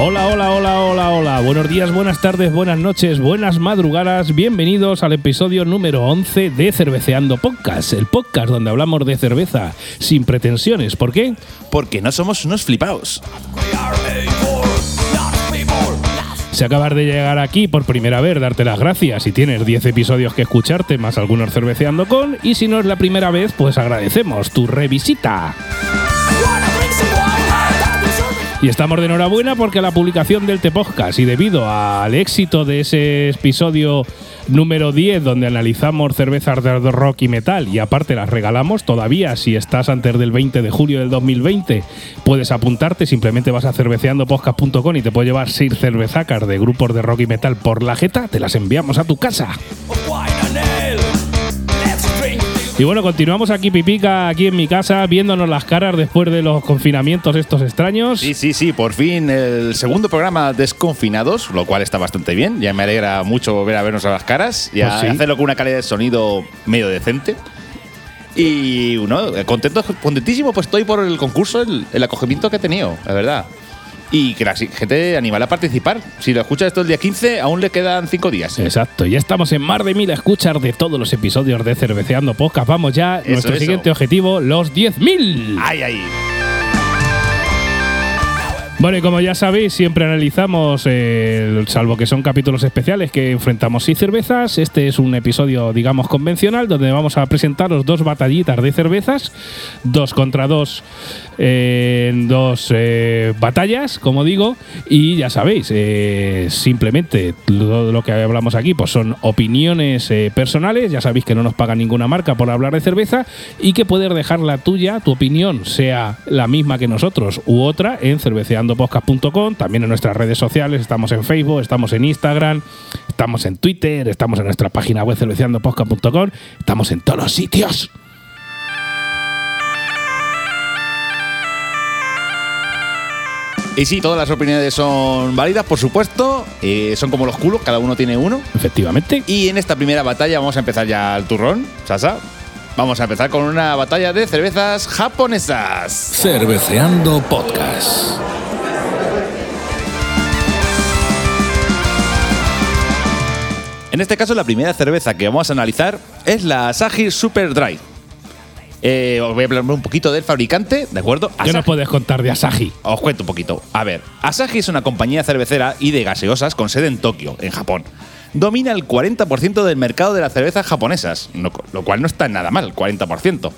Hola, hola. Buenos días, buenas tardes, buenas noches, buenas madrugadas. Bienvenidos al episodio número 11 de Cerveceando Podcast, el podcast donde hablamos de cerveza sin pretensiones. ¿Por qué? Porque no somos unos flipaos. Si acabas de llegar aquí por primera vez, darte las gracias. Si tienes 10 episodios que escucharte, más algunos cerveceando con. Y si no es la primera vez, pues agradecemos tu revisita. Y estamos de enhorabuena porque la publicación del T-Podcast y debido al éxito de ese episodio número 10 donde analizamos cervezas de rock y metal y aparte las regalamos, todavía si estás antes del 20 de julio del 2020 puedes apuntarte, simplemente vas a cerveceandopodcast.com y te puedes llevar 6 cervezacas de grupos de rock y metal por la jeta, te las enviamos a tu casa. Y bueno, continuamos aquí, Pipica, aquí en mi casa, viéndonos las caras después de los confinamientos estos extraños. Sí, sí, sí, por fin el segundo programa desconfinados, lo cual está bastante bien. Ya me alegra mucho volver a vernos a las caras y Pues a sí. hacerlo con una calidad de sonido medio decente. Y bueno, contento, contentísimo, pues estoy por el concurso, el, el acogimiento que he tenido, la verdad. Y que la gente animal a participar. Si lo escuchas esto el día 15, aún le quedan 5 días. Exacto, ya estamos en más de mil escuchas de todos los episodios de Cerveceando Podcast. Vamos ya, Eso, nuestro eso. siguiente objetivo, los 10.000. ¡Ay, ay! Bueno, y como ya sabéis, siempre analizamos, eh, salvo que son capítulos especiales que enfrentamos seis cervezas. Este es un episodio, digamos, convencional, donde vamos a presentaros dos batallitas de cervezas, dos contra dos, eh, dos eh, batallas, como digo. Y ya sabéis, eh, simplemente todo lo que hablamos aquí pues son opiniones eh, personales. Ya sabéis que no nos paga ninguna marca por hablar de cerveza y que puedes dejar la tuya, tu opinión, sea la misma que nosotros u otra, en cerveceandopodcast.com. También en nuestras redes sociales, estamos en Facebook, estamos en Instagram, estamos en Twitter, estamos en nuestra página web cerveceandopodcast.com, estamos en todos los sitios. Y sí, todas las opiniones son válidas, por supuesto. Eh, son como los culos, cada uno tiene uno. Efectivamente. Y en esta primera batalla vamos a empezar ya el turrón, Sasa. Vamos a empezar con una batalla de cervezas japonesas. Cerveceando Podcast. En este caso, la primera cerveza que vamos a analizar es la Asahi Super Dry. Eh, os voy a hablar un poquito del fabricante, ¿de acuerdo? ¿Qué nos Asahi- puedes contar de Asahi? Os cuento un poquito. A ver, Asahi es una compañía cervecera y de gaseosas con sede en Tokio, en Japón. Domina el 40% del mercado de las cervezas japonesas, lo cual no está nada mal, 40%.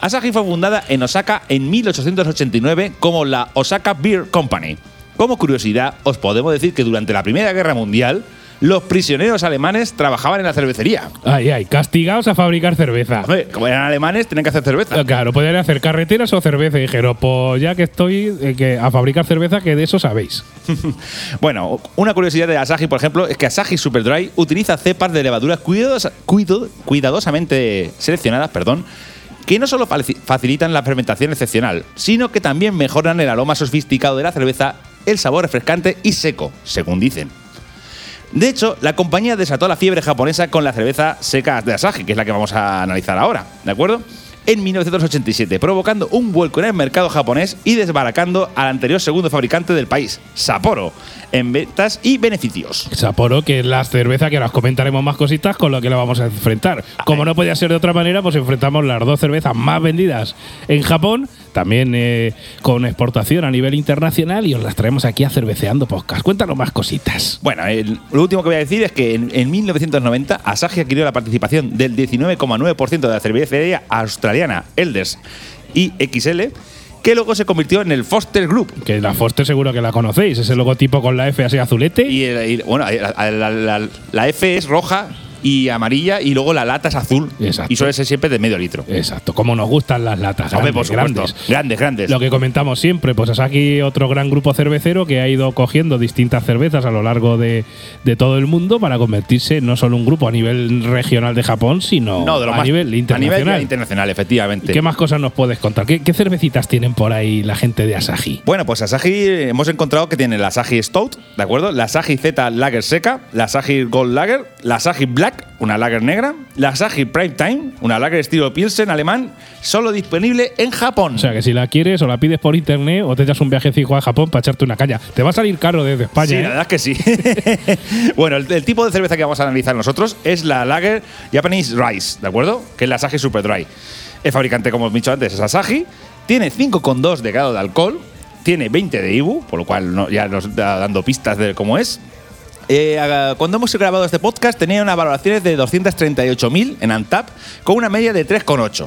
Asahi fue fundada en Osaka en 1889 como la Osaka Beer Company. Como curiosidad, os podemos decir que durante la Primera Guerra Mundial, los prisioneros alemanes trabajaban en la cervecería. Ay, ay, castigados a fabricar cerveza. Hombre, como eran alemanes, tenían que hacer cerveza. Claro, podrían hacer carreteras o cerveza. Y dijeron, pues ya que estoy eh, que a fabricar cerveza, que de eso sabéis. Bueno, una curiosidad de Asahi, por ejemplo, es que Asahi Super Dry utiliza cepas de levaduras cuido- cuidadosamente seleccionadas, perdón, que no solo facilitan la fermentación excepcional, sino que también mejoran el aroma sofisticado de la cerveza, el sabor refrescante y seco, según dicen. De hecho, la compañía desató la fiebre japonesa con la cerveza seca de Asahi, que es la que vamos a analizar ahora, ¿de acuerdo? En 1987, provocando un vuelco en el mercado japonés y desbaracando al anterior segundo fabricante del país, Sapporo, en ventas y beneficios. Sapporo, que es la cerveza que ahora os comentaremos más cositas con lo que la vamos a enfrentar. Como no podía ser de otra manera, pues enfrentamos las dos cervezas más vendidas en Japón, también eh, con exportación a nivel internacional, y os las traemos aquí a Cerveceando Podcast. Cuéntanos más cositas. Bueno, el- lo último que voy a decir es que en, en 1990 Asahi adquirió la participación del 19,9% de la cervecería australiana Elders y XL, que luego se convirtió en el Foster Group. Que la Foster seguro que la conocéis, ese logotipo con la F así azulete. Y, el- y, bueno, la, la- la- la F es roja y amarilla y luego la lata es azul. Exacto. Y suele ser siempre de medio litro. Exacto, como nos gustan las latas. Hombre, grandes, por supuesto. grandes. Grandes, grandes. Lo que comentamos siempre, pues es aquí otro gran grupo cervecero que ha ido cogiendo distintas cervezas a lo largo de, de todo el mundo para convertirse no solo un grupo a nivel regional de Japón, sino no, de lo a más- nivel internacional. A nivel internacional, efectivamente. ¿Qué más cosas nos puedes contar? ¿Qué, qué cervecitas tienen por ahí la gente de Asahi? Bueno, pues Asahi hemos encontrado que tiene la Asahi Stout, ¿de acuerdo? La Asahi Z Lager seca, la Asahi Gold Lager, la Asahi Black, una Lager negra, la Asahi Prime Time, una Lager estilo Pilsen alemán, solo disponible en Japón. O sea, que si la quieres o la pides por internet o te echas un viajecito a Japón para echarte una caña. Te va a salir caro desde España. Sí, ¿eh? la verdad es que sí. bueno, el, el tipo de cerveza que vamos a analizar nosotros es la Lager Japanese Rice, ¿de acuerdo? Que es la Asahi Super Dry. El fabricante, como hemos dicho antes, es Asahi. Tiene 5,2 de grado de alcohol. Tiene 20 de IBU, por lo cual no- ya nos está dando pistas de cómo es. Eh, cuando hemos grabado este podcast tenía unas valoraciones de 238.000 en Antap con una media de 3,8.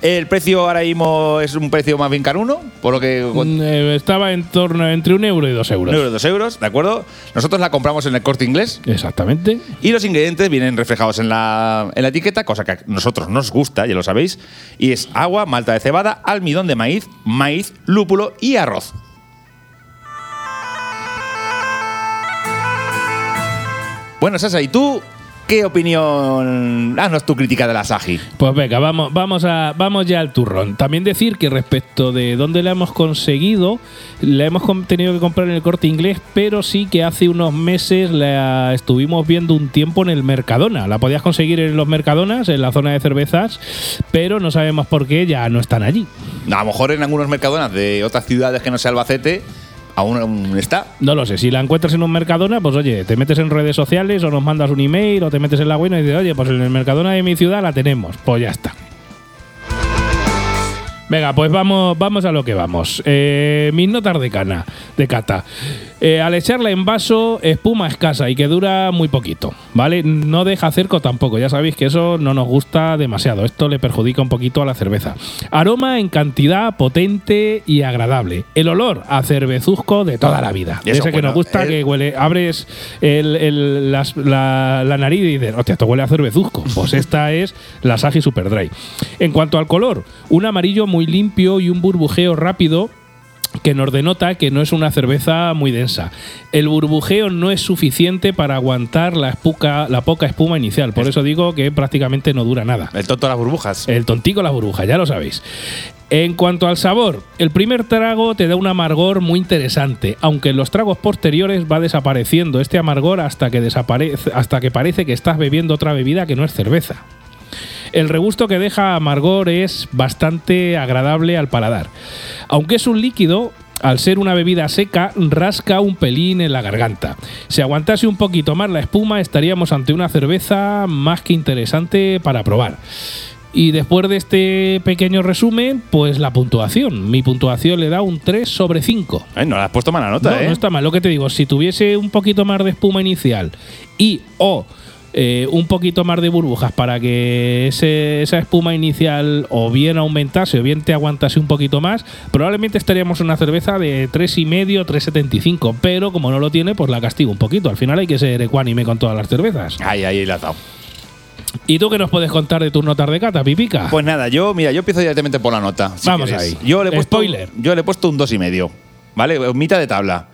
El precio ahora mismo es un precio más bien caruno, por lo que Mm, eh, estaba en torno entre un euro y dos euros. un euro, dos euros, ¿de acuerdo? Nosotros la compramos en el corte inglés Exactamente. y los ingredientes vienen reflejados en la, en la etiqueta, cosa que a nosotros nos gusta, ya lo sabéis. Y es agua, malta de cebada, almidón de maíz, maíz, lúpulo y arroz. Bueno, Sasa, ¿y tú qué opinión? Haznos tu crítica de la Saji. Pues venga, vamos, vamos, a, vamos ya al turrón. También decir que respecto de dónde la hemos conseguido, la hemos tenido que comprar en el corte inglés, pero sí que hace unos meses la estuvimos viendo un tiempo en el Mercadona. La podías conseguir en los Mercadonas, en la zona de cervezas, pero no sabemos por qué ya no están allí. A lo mejor en algunos mercadonas de otras ciudades que no sea Albacete, aún, está. No lo sé, si la encuentras en un Mercadona, pues oye, te metes en redes sociales o nos mandas un email o te metes en la web y dices, oye, pues en el Mercadona de mi ciudad la tenemos. Pues ya está. Venga, pues vamos, vamos a lo que vamos. Eh, mis notas de cana, de cata. Eh, al echarla en vaso, espuma escasa y que dura muy poquito, ¿vale? No deja cerco tampoco, ya sabéis que eso no nos gusta demasiado. Esto le perjudica un poquito a la cerveza. Aroma en cantidad potente y agradable. El olor a cervezuzco de toda la vida. Eso, Ese que nos gusta el- que huele, abres el- el- las- la, la nariz y dices, hostia, esto huele a cervezuzco. Pues esta es la Sagi Super Dry. En cuanto al color, un amarillo muy limpio y un burbujeo rápido que nos denota que no es una cerveza muy densa. El burbujeo no es suficiente para aguantar la, espuca- la poca espuma inicial, por eso digo que prácticamente no dura nada. El tonto las burbujas. El tontico la burbuja, ya lo sabéis. En cuanto al sabor, el primer trago te da un amargor muy interesante, aunque en los tragos posteriores va desapareciendo este amargor hasta que desaparece, hasta que parece que estás bebiendo otra bebida que no es cerveza. El regusto que deja amargor es bastante agradable al paladar. Aunque es un líquido, al ser una bebida seca, rasca un pelín en la garganta. Si aguantase un poquito más la espuma, estaríamos ante una cerveza más que interesante para probar. Y después de este pequeño resumen, pues la puntuación. Mi puntuación le da un 3 sobre 5. Eh, no le has puesto mala nota, No, ¿eh? no está mal. Lo que te digo, si tuviese un poquito más de espuma inicial y o eh, un poquito más de burbujas para que ese- esa espuma inicial o bien aumentase o bien te aguantase un poquito más, probablemente estaríamos en una cerveza de 3,5, 3,75. Pero como no lo tiene, pues la castigo un poquito. Al final hay que ser ecuánime con todas las cervezas. Ahí, ahí la has dado. ¿Y tú qué nos puedes contar de tus notas de cata, Pipica? Pues nada, yo, mira, yo empiezo directamente por la nota. si Vamos quieres. ahí. Yo le he puesto, Spoiler. Yo le he puesto un dos y medio. ¿Vale? Mitad de tabla.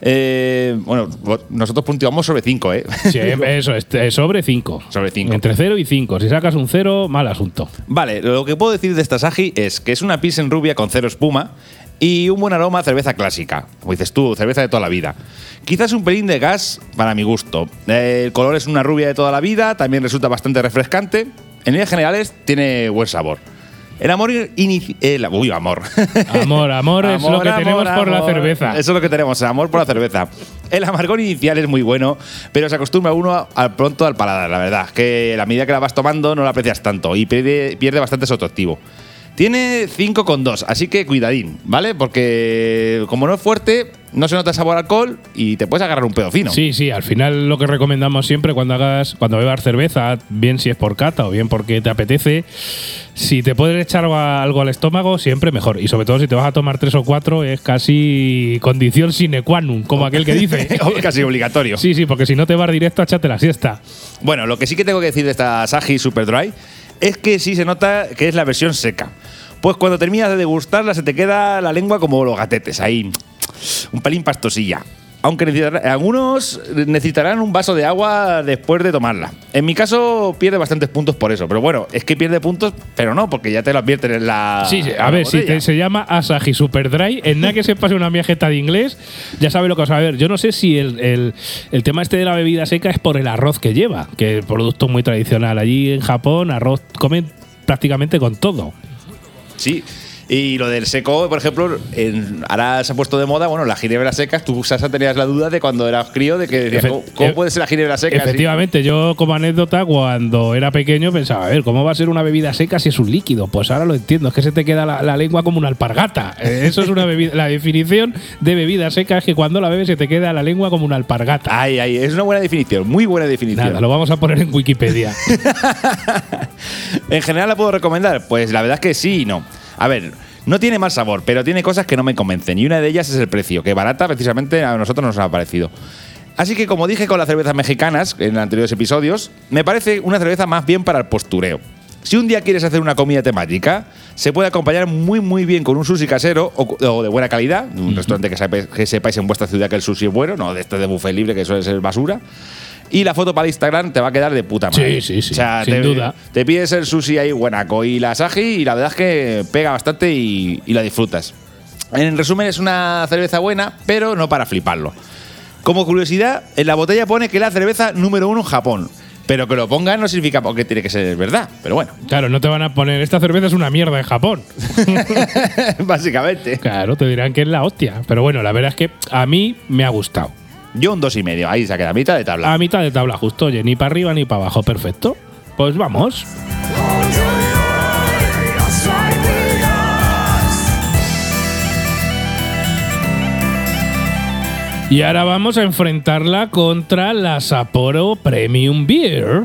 Eh, bueno, nosotros puntuamos sobre 5, ¿eh? Sí, eso es, es sobre 5. Sobre cinco. Entre 0 y 5. Si sacas un 0, mal asunto. Vale, lo que puedo decir de esta Saji es que es una Pilsen rubia con cero espuma y un buen aroma a cerveza clásica. Como dices tú, cerveza de toda la vida. Quizás un pelín de gas para mi gusto. Eh, el color es una rubia de toda la vida, también resulta bastante refrescante. En líneas generales tiene buen sabor. El amor inicial. Uy, amor. Amor, amor, es lo que Amor, tenemos amor, por la amor. cerveza. Eso es lo que tenemos, amor por la cerveza. El amargor inicial es muy bueno, pero se acostumbra uno al pronto al paladar, la verdad. Que la medida que la vas tomando no la aprecias tanto y pierde, pierde bastante su atractivo. Tiene 5,2, así que cuidadín, ¿vale? Porque como no es fuerte, no se nota sabor a alcohol y te puedes agarrar un pedo fino. Sí, sí, al final lo que recomendamos siempre cuando hagas, cuando bebas cerveza, bien si es por cata o bien porque te apetece, si te puedes echar algo, al estómago, siempre mejor. Y sobre todo si te vas a tomar tres o cuatro, es casi condición sine qua non, como aquel que dice. Casi obligatorio. sí, sí, porque si no te vas directo a echarte la siesta. Bueno, lo que sí que tengo que decir de esta Asahi Super Dry es que sí se nota que es la versión seca. Pues cuando terminas de degustarla se te queda la lengua como los gatetes, ahí un pelín pastosilla. Aunque necesitar- algunos necesitarán un vaso de agua después de tomarla. En mi caso pierde bastantes puntos por eso. Pero bueno, es que pierde puntos, pero no, porque ya te lo advierten en la. Sí, sí, a ver, si te- se llama Asahi Super Dry, en nada que se pase una viajeta de inglés, ya sabe lo que vas a ver. Yo no sé si el, el- el tema este de la bebida seca es por el arroz que lleva, que es producto muy tradicional. Allí en Japón, arroz comen prácticamente con todo. Sí. Y lo del seco, por ejemplo, en- ahora se ha puesto de moda, bueno, las ginebras secas. Tú, Sasa, tenías la duda de cuando eras crío de que decías, Efe- ¿cómo, cómo e- puede ser la ginebra seca? así? Efectivamente, yo como anécdota, cuando era pequeño pensaba, a ver, ¿cómo va a ser una bebida seca si es un líquido? Pues ahora lo entiendo, es que se te queda la, la lengua como una alpargata. Eh, Eso es una bebida. La definición de bebida seca es que cuando la bebes se te queda la lengua como una alpargata. Ay, ay, es una buena definición, muy buena definición. Nada, lo vamos a poner en Wikipedia. En general, ¿la puedo recomendar? Pues la verdad es que sí y no. A ver, no tiene mal sabor, pero tiene cosas que no me convencen. Y una de ellas es el precio, que barata precisamente a nosotros nos ha parecido. Así que, como dije con las cervezas mexicanas en anteriores episodios, me parece una cerveza más bien para el postureo. Si un día quieres hacer una comida temática, se puede acompañar muy muy bien con un sushi casero o, o de buena calidad, un restaurante que, sabe- que sepáis en vuestra ciudad que el sushi es bueno, no de este de buffet libre que suele ser basura. Y la foto para Instagram te va a quedar de puta madre. Sí, sí, sí, O sea, sin te, duda. te pides el sushi ahí buenaco y la asahi y la verdad es que pega bastante y, y la disfrutas. En resumen, es una cerveza buena, pero no para fliparlo. Como curiosidad, en la botella pone que es la cerveza número uno en Japón. Pero que lo pongan no significa que tiene que ser verdad. Pero bueno, Claro, no te van a poner, esta cerveza es una mierda en Japón. básicamente. Claro, te dirán que es la hostia. Pero bueno, la verdad es que a mí me ha gustado. Yo un dos y medio, ahí se queda a mitad de tabla. A mitad de tabla justo, oye, ni para arriba ni para abajo, perfecto. Pues vamos. Y ahora vamos a enfrentarla contra la Sapporo Premium Beer.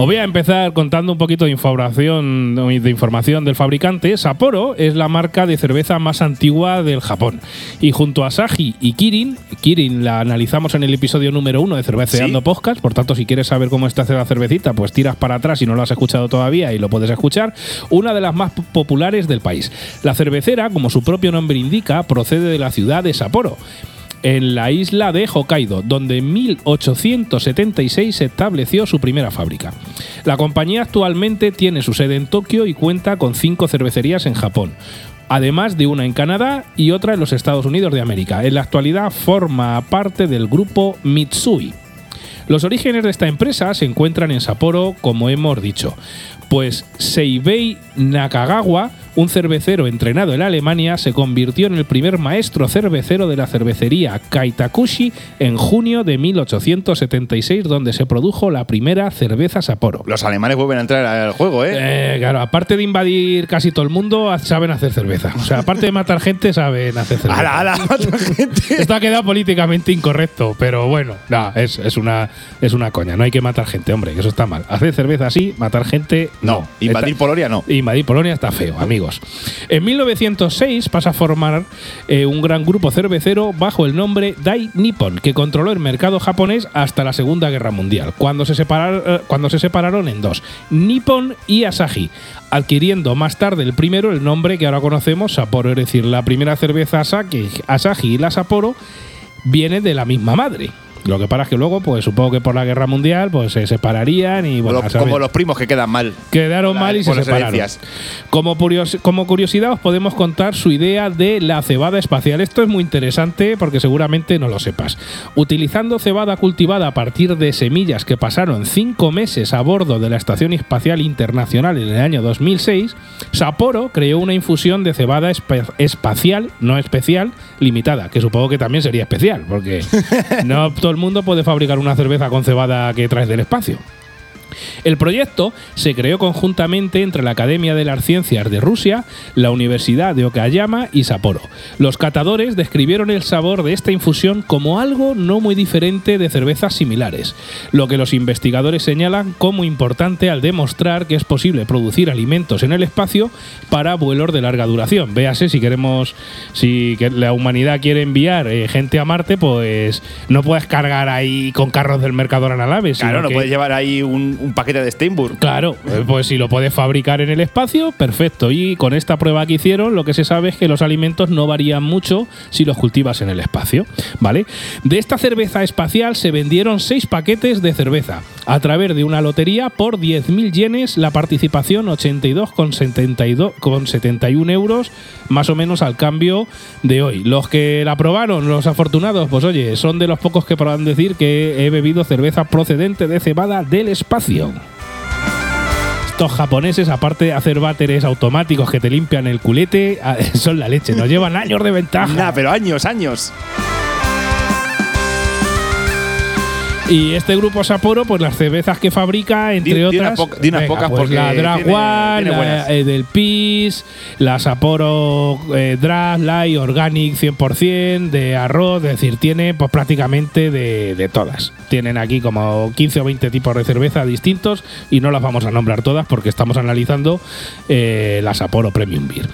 Os voy a empezar contando un poquito de información, de información del fabricante. Sapporo es la marca de cerveza más antigua del Japón. Y junto a Asahi y Kirin, Kirin la analizamos en el episodio número uno de Cerveceando Sí. Podcast. Por tanto, si quieres saber cómo está la cervecita, pues tiras para atrás si no lo has escuchado todavía y lo puedes escuchar. Una de las más populares del país. La cervecera, como su propio nombre indica, procede de la ciudad de Sapporo en la isla de Hokkaido, donde en 1876 se estableció su primera fábrica. La compañía actualmente tiene su sede en Tokio y cuenta con cinco cervecerías en Japón, además de una en Canadá y otra en los Estados Unidos de América. En la actualidad forma parte del grupo Mitsui. Los orígenes de esta empresa se encuentran en Sapporo, como hemos dicho, pues Seibei Nakagawa, un cervecero entrenado en Alemania, se convirtió en el primer maestro cervecero de la cervecería Kaitakushi en junio de 1876, donde se produjo la primera cerveza Sapporo. Los alemanes vuelven a entrar al juego, ¿eh? Eh, claro, aparte de invadir casi todo el mundo, saben hacer cerveza. O sea, aparte de matar gente, saben hacer cerveza. ¡Hala, hala! mata gente! Esto ha quedado políticamente incorrecto, pero bueno, no, es, es una, es una coña. No hay que matar gente, hombre, que eso está mal. Hacer cerveza así, matar gente, no. No, invadir Está- Polonia no. Invadir Polonia está feo, En 1906 pasa a formar eh, un gran grupo cervecero bajo el nombre Dai Nippon, que controló el mercado japonés hasta la Segunda Guerra Mundial, cuando se, separar- eh, cuando se separaron en dos, Nippon y Asahi, adquiriendo más tarde el primero el nombre que ahora conocemos, Sapporo, es decir, la primera cerveza Asahi, Asahi y la Sapporo vienen de la misma madre. Lo que pasa es que luego, pues supongo que por la guerra mundial, pues se separarían y bueno, como los primos que quedan mal. Quedaron La- mal y se separaron. Como, curios- como curiosidad os podemos contar su idea de la cebada espacial. Esto es muy interesante porque seguramente no lo sepas. Utilizando cebada cultivada a partir de semillas que pasaron cinco meses a bordo de la Estación Espacial Internacional en el año 2006, Sapporo creó una infusión de cebada espa- espacial, no especial, limitada, que supongo que también sería especial, porque no todo el mundo puede fabricar una cerveza con cebada que traes del espacio. El proyecto se creó conjuntamente entre la Academia de las Ciencias de Rusia, la Universidad de Okayama y Sapporo. Los catadores describieron el sabor de esta infusión como algo no muy diferente de cervezas similares, lo que los investigadores señalan como importante al demostrar que es posible producir alimentos en el espacio para vuelos de larga duración. Véase si queremos, si la humanidad quiere enviar eh, gente a Marte, pues no puedes cargar ahí con carros del Mercadona a la nave. sino Claro, no que- puedes llevar ahí un, un paquete de Steinburg. Claro, eh, pues si lo puedes fabricar en el espacio, perfecto. Y con esta prueba que hicieron, lo que se sabe es que los alimentos no varían mucho si los cultivas en el espacio, ¿vale? De esta cerveza espacial se vendieron seis paquetes de cerveza. A través de una lotería por 10.000 yenes, la participación 82,72 con 71 euros, más o menos al cambio de hoy. Los que la probaron, los afortunados, pues oye, son de los pocos que podrán decir que he bebido cerveza procedente de cebada del espacio. Estos japoneses, aparte de hacer váteres automáticos que te limpian el culete, ah, son la leche. Nos llevan años de ventaja. Nah, pero años, años. Y este grupo Sapporo, pues las cervezas que fabrica, entre Di- di otras. poca- di unas pocas pues porque la Drag tiene- One, tiene la buenas. Edelpis, la Sapporo eh, Drag Light Organic 100% de arroz, es decir, tiene pues prácticamente de, de todas. Tienen aquí como 15 o 20 tipos de cerveza distintos y no las vamos a nombrar todas porque estamos analizando eh, la Sapporo Premium Beer.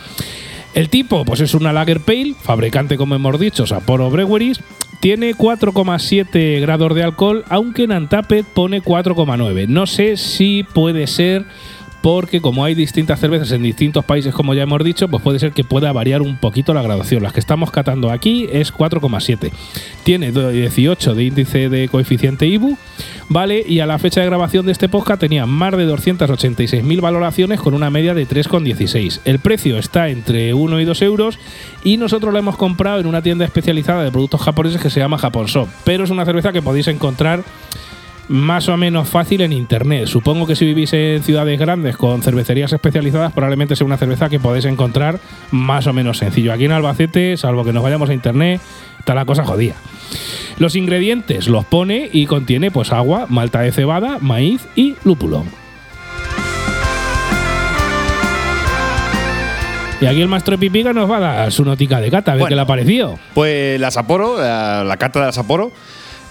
El tipo, pues es una Lager Pale, fabricante, como hemos dicho, Sapporo Breweries. Tiene 4,7 grados de alcohol, aunque en Antapet pone 4,9. No sé si puede ser porque como hay distintas cervezas en distintos países, como ya hemos dicho, pues puede ser que pueda variar un poquito la graduación. Las que estamos catando aquí es 4,7. Tiene 18 de índice de coeficiente IBU, ¿vale? Y a la fecha de grabación de este podcast tenía más de 286.000 valoraciones con una media de 3,16. El precio está entre 1 y 2 euros y nosotros la hemos comprado en una tienda especializada de productos japoneses que se llama Japon Shop. Pero es una cerveza que podéis encontrar más o menos fácil en internet. Supongo que si vivís en ciudades grandes con cervecerías especializadas, probablemente sea una cerveza que podéis encontrar más o menos sencillo. Aquí en Albacete, salvo que nos vayamos a internet, está la cosa jodida. Los ingredientes los pone y contiene pues agua, malta de cebada, maíz y lúpulo. Y aquí el maestro Pipiga nos va a dar su notica de cata, a ver Bueno. qué le ha parecido. Pues la Sapporo, la, la carta de la Sapporo.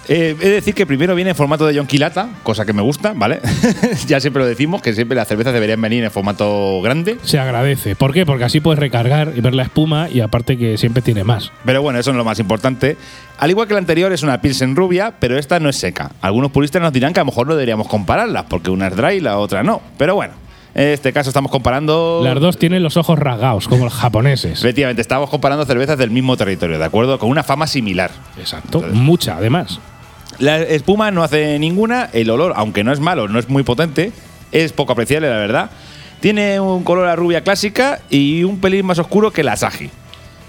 Eh, he de decir que primero viene en formato de Yonquilata, cosa que me gusta, ¿vale? ya siempre lo decimos, que siempre las cervezas deberían venir en formato grande. Se agradece. ¿Por qué? Porque así puedes recargar y ver la espuma y aparte que siempre tiene más. Pero bueno, eso no es lo más importante. Al igual que la anterior es una Pilsen rubia, pero esta no es seca. Algunos puristas nos dirán que a lo mejor no deberíamos compararlas, porque una es dry y la otra no. Pero bueno, en este caso estamos comparando... Las dos tienen los ojos rasgados, como los japoneses. Efectivamente, estamos comparando cervezas del mismo territorio, ¿de acuerdo? Con una fama similar. Exacto. Mucha, además. La espuma no hace ninguna, el olor, aunque no es malo, no es muy potente, es poco apreciable, la verdad. Tiene un color a rubia clásica y un pelín más oscuro que la Asahi.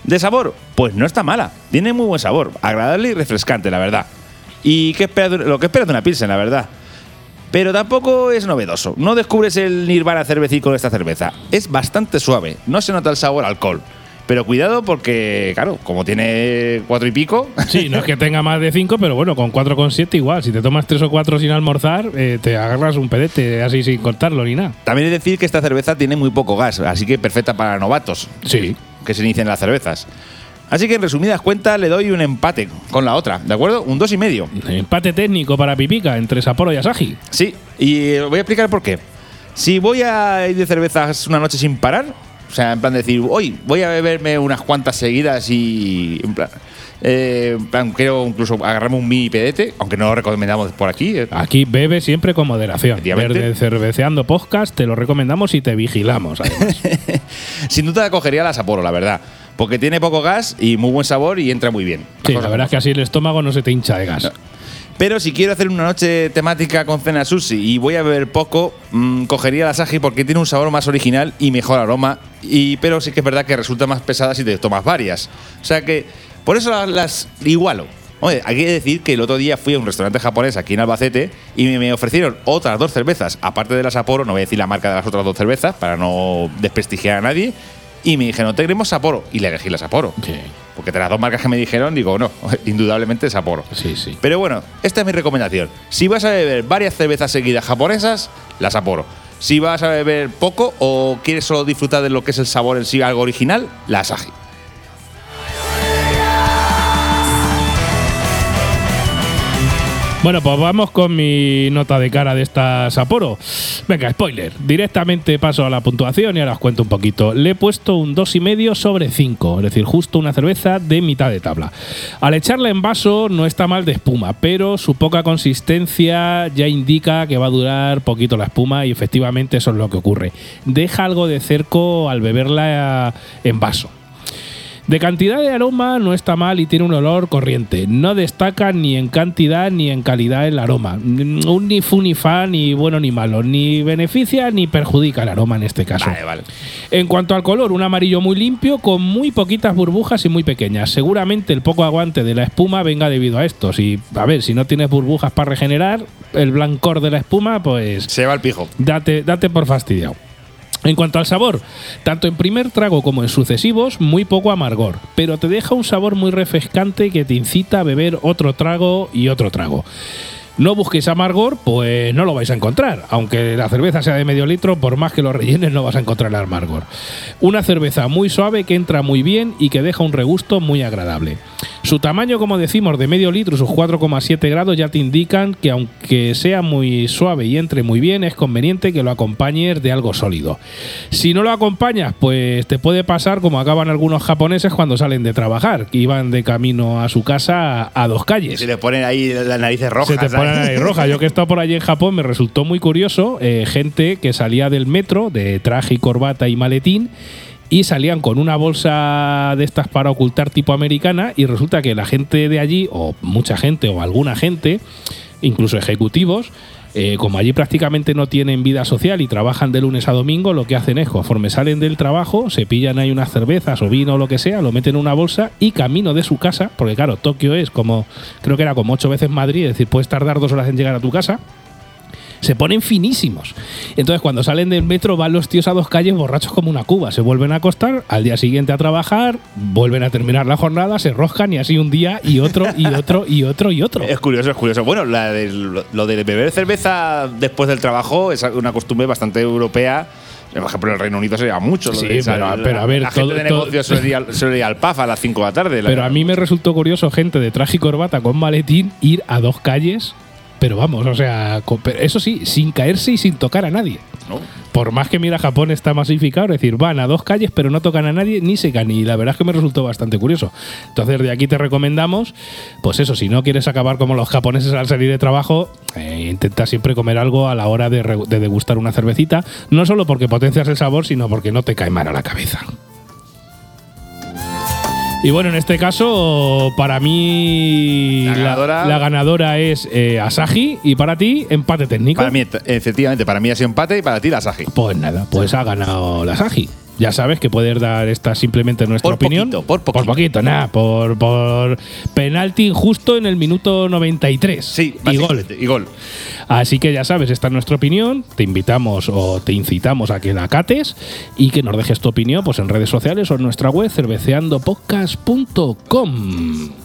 De sabor, pues no está mala, tiene muy buen sabor, agradable y refrescante, la verdad. Y qué esperas de- lo que esperas de una Pilsen, la verdad. Pero tampoco es novedoso, no descubres el Nirvana cervecil con esta cerveza. Es bastante suave, no se nota el sabor alcohol. Pero cuidado porque, claro, como tiene cuatro y pico, Sí, no es que tenga más de 5, pero bueno, con 4,7 igual. Si te tomas 3 o 4 sin almorzar, eh, te agarras un pedete así sin cortarlo ni nada. También es decir que esta cerveza tiene muy poco gas, así que perfecta para novatos Sí. que se inician las cervezas. Así que en resumidas cuentas le doy un empate con la otra, ¿de acuerdo? Un dos y medio. Empate técnico para Pipica entre Sapporo y Asahi. Sí, y voy a explicar por qué. Si voy a ir de cervezas una noche sin parar, o sea, en plan de decir, hoy voy a beberme unas cuantas seguidas y en plan, eh, en plan, quiero incluso agarrarme un mini pedete, aunque no lo recomendamos por aquí. eh. Aquí bebe siempre con moderación. Desde Cerveceando Podcast te lo recomendamos y te vigilamos. además. Sin duda cogería la Sapporo, la verdad. Porque tiene poco gas y muy buen sabor y entra muy bien. Sí, la verdad es que así el estómago no se te hincha de gas. Pero si quiero hacer una noche temática con cena sushi y voy a beber poco, mm, cogería la Asahi porque tiene un sabor más original y mejor aroma. Y, pero sí que es verdad que resulta más pesada si te tomas varias. O sea que por eso las, las igualo. Oye, hay que decir que el otro día fui a un restaurante japonés aquí en Albacete y me, me ofrecieron otras dos cervezas, aparte de la Sapporo, no voy a decir la marca de las otras dos cervezas para no desprestigiar a nadie. Y me dijeron, te queremos Sapporo. Y le elegí la Sapporo. Sí. Porque de las dos marcas que me dijeron, digo, no, indudablemente Sapporo. Sí, sí. Pero bueno, esta es mi recomendación. Si vas a beber varias cervezas seguidas japonesas, la Sapporo. Si vas a beber poco o quieres solo disfrutar de lo que es el sabor en sí, algo original, la Asahi. Bueno, pues vamos con mi nota de cara de esta Sapporo. Venga, spoiler. Directamente paso a la puntuación y ahora os cuento un poquito. Le he puesto un 2,5 sobre 5, es decir, justo una cerveza de mitad de tabla. Al echarla en vaso no está mal de espuma, pero su poca consistencia ya indica que va a durar poquito la espuma y efectivamente eso es lo que ocurre. Deja algo de cerco al beberla en vaso. De cantidad de aroma no está mal y tiene un olor corriente. No destaca ni en cantidad ni en calidad el aroma. Un ni fu ni fa, ni bueno ni malo. Ni beneficia ni perjudica el aroma en este caso. Vale, vale. En cuanto al color, un amarillo muy limpio con muy poquitas burbujas y muy pequeñas. Seguramente el poco aguante de la espuma venga debido a esto. Si, a ver, si no tienes burbujas para regenerar, el blancor de la espuma, pues Se va al pijo. date, date por fastidiado. En cuanto al sabor, tanto en primer trago como en sucesivos, muy poco amargor, pero te deja un sabor muy refrescante que te incita a beber otro trago y otro trago. No busquéis amargor, pues no lo vais a encontrar. Aunque la cerveza sea de medio litro, por más que lo rellenes, no vas a encontrar el amargor. Una cerveza muy suave que entra muy bien y que deja un regusto muy agradable. Su tamaño, como decimos, de medio litro, sus 4,7 grados, ya te indican que aunque sea muy suave y entre muy bien, es conveniente que lo acompañes de algo sólido. Si no lo acompañas, pues te puede pasar como acaban algunos japoneses cuando salen de trabajar, que iban de camino a su casa a, dos calles. Se le ponen ahí las narices rojas. Se te ¿sabes? ponen ahí roja. Yo que he estado por allí en Japón me resultó muy curioso eh, gente que salía del metro de traje y corbata y maletín y salían con una bolsa de estas para ocultar tipo americana y resulta que la gente de allí o mucha gente o alguna gente, incluso ejecutivos, eh, como allí prácticamente no tienen vida social y trabajan de lunes a domingo, lo que hacen es, conforme salen del trabajo, se pillan ahí unas cervezas o vino o lo que sea, lo meten en una bolsa y camino de su casa, porque claro, Tokio es como, creo que era como ocho veces Madrid, es decir, puedes tardar dos horas en llegar a tu casa. Se ponen finísimos. Entonces, cuando salen del metro, van los tíos a dos calles borrachos como una cuba. Se vuelven a acostar, al día siguiente a trabajar, vuelven a terminar la jornada, se roscan y así un día y otro y otro y otro y otro. Es curioso, es curioso. Bueno, la de- lo de beber cerveza después del trabajo es una costumbre bastante europea. Por ejemplo, en el Reino Unido se lleva mucho. Sí, de- pero- la- pero a ver, la todo- gente de negocios suele ir, al, suele ir al PAF a las 5 de la tarde. La- Pero a mí me resultó curioso gente de traje y corbata con maletín ir a dos calles, pero vamos, o sea, eso sí, sin caerse y sin tocar a nadie. ¿no? Por más que mira Japón está masificado, es decir, van a dos calles pero no tocan a nadie ni se caen. Y la verdad es que me resultó bastante curioso. Entonces de aquí te recomendamos, pues eso, si no quieres acabar como los japoneses al salir de trabajo, eh, intenta siempre comer algo a la hora de, de degustar una cervecita, no solo porque potencias el sabor, sino porque no te cae mal a la cabeza. Y bueno, en este caso, para mí La ganadora- la ganadora es eh, Asahi y para ti, empate técnico. Para mí, efectivamente, para mí ha sido empate y para ti la Saji. Pues nada, pues ha ganado la Saji. Ya sabes que puedes dar esta simplemente nuestra Por opinión. poquito, por poquito. Por poquito, nada, por, por penalti justo en el minuto 93. Sí, y gol. Y gol. Así que ya sabes, esta es nuestra opinión. Te invitamos o te incitamos a que la cates y que nos dejes tu opinión pues en redes sociales o en nuestra web cerveceandopodcast.com.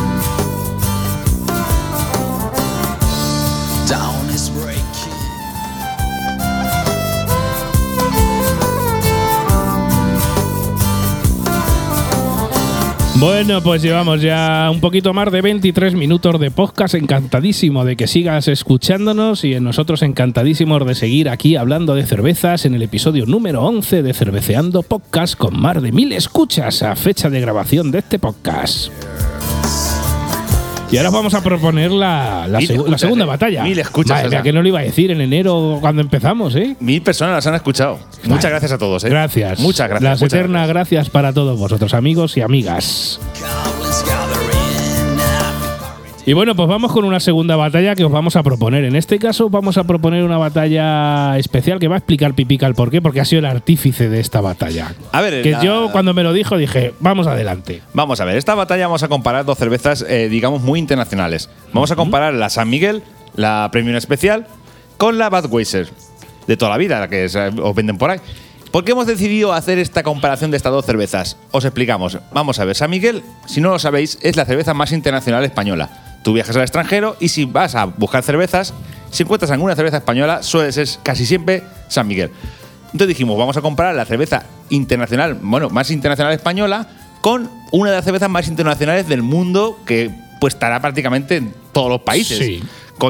Bueno, pues llevamos ya un poquito más de 23 minutos de podcast. Encantadísimo de que sigas escuchándonos y nosotros encantadísimos de seguir aquí hablando de cervezas en el episodio número 11 de Cerveceando Podcast con más de mil escuchas a fecha de grabación de este podcast. Y ahora vamos a proponer la, segunda eh. batalla. Mil escuchas, Madre o mía, sea. que no lo iba a decir en enero cuando empezamos, ¿eh? Mil personas las han escuchado. Muchas gracias a todos. ¿eh? Gracias. Muchas gracias. Las muchas eternas gracias para todos vosotros, amigos y amigas. Y bueno, pues vamos con una segunda batalla que os vamos a proponer. En este caso vamos a proponer una batalla especial que va a explicar Pipica el porqué, porque ha sido el artífice de esta batalla. A ver, Que la- yo cuando me lo dijo dije, vamos adelante. Vamos a ver, esta batalla vamos a comparar dos cervezas, eh, digamos, muy internacionales. Vamos a comparar la San Miguel, la Premium Especial, con la Budweiser, de toda la vida, la que se- os venden por ahí. ¿Por qué hemos decidido hacer esta comparación de estas dos cervezas? Os explicamos. Vamos a ver, San Miguel, si no lo sabéis, es la cerveza más internacional española. Tú viajas al extranjero y si vas a buscar cervezas, si encuentras alguna cerveza española, suele ser casi siempre San Miguel. Entonces dijimos, vamos a comparar la cerveza internacional, bueno, más internacional española, con una de las cervezas más internacionales del mundo que pues estará prácticamente en todos los países, Sí.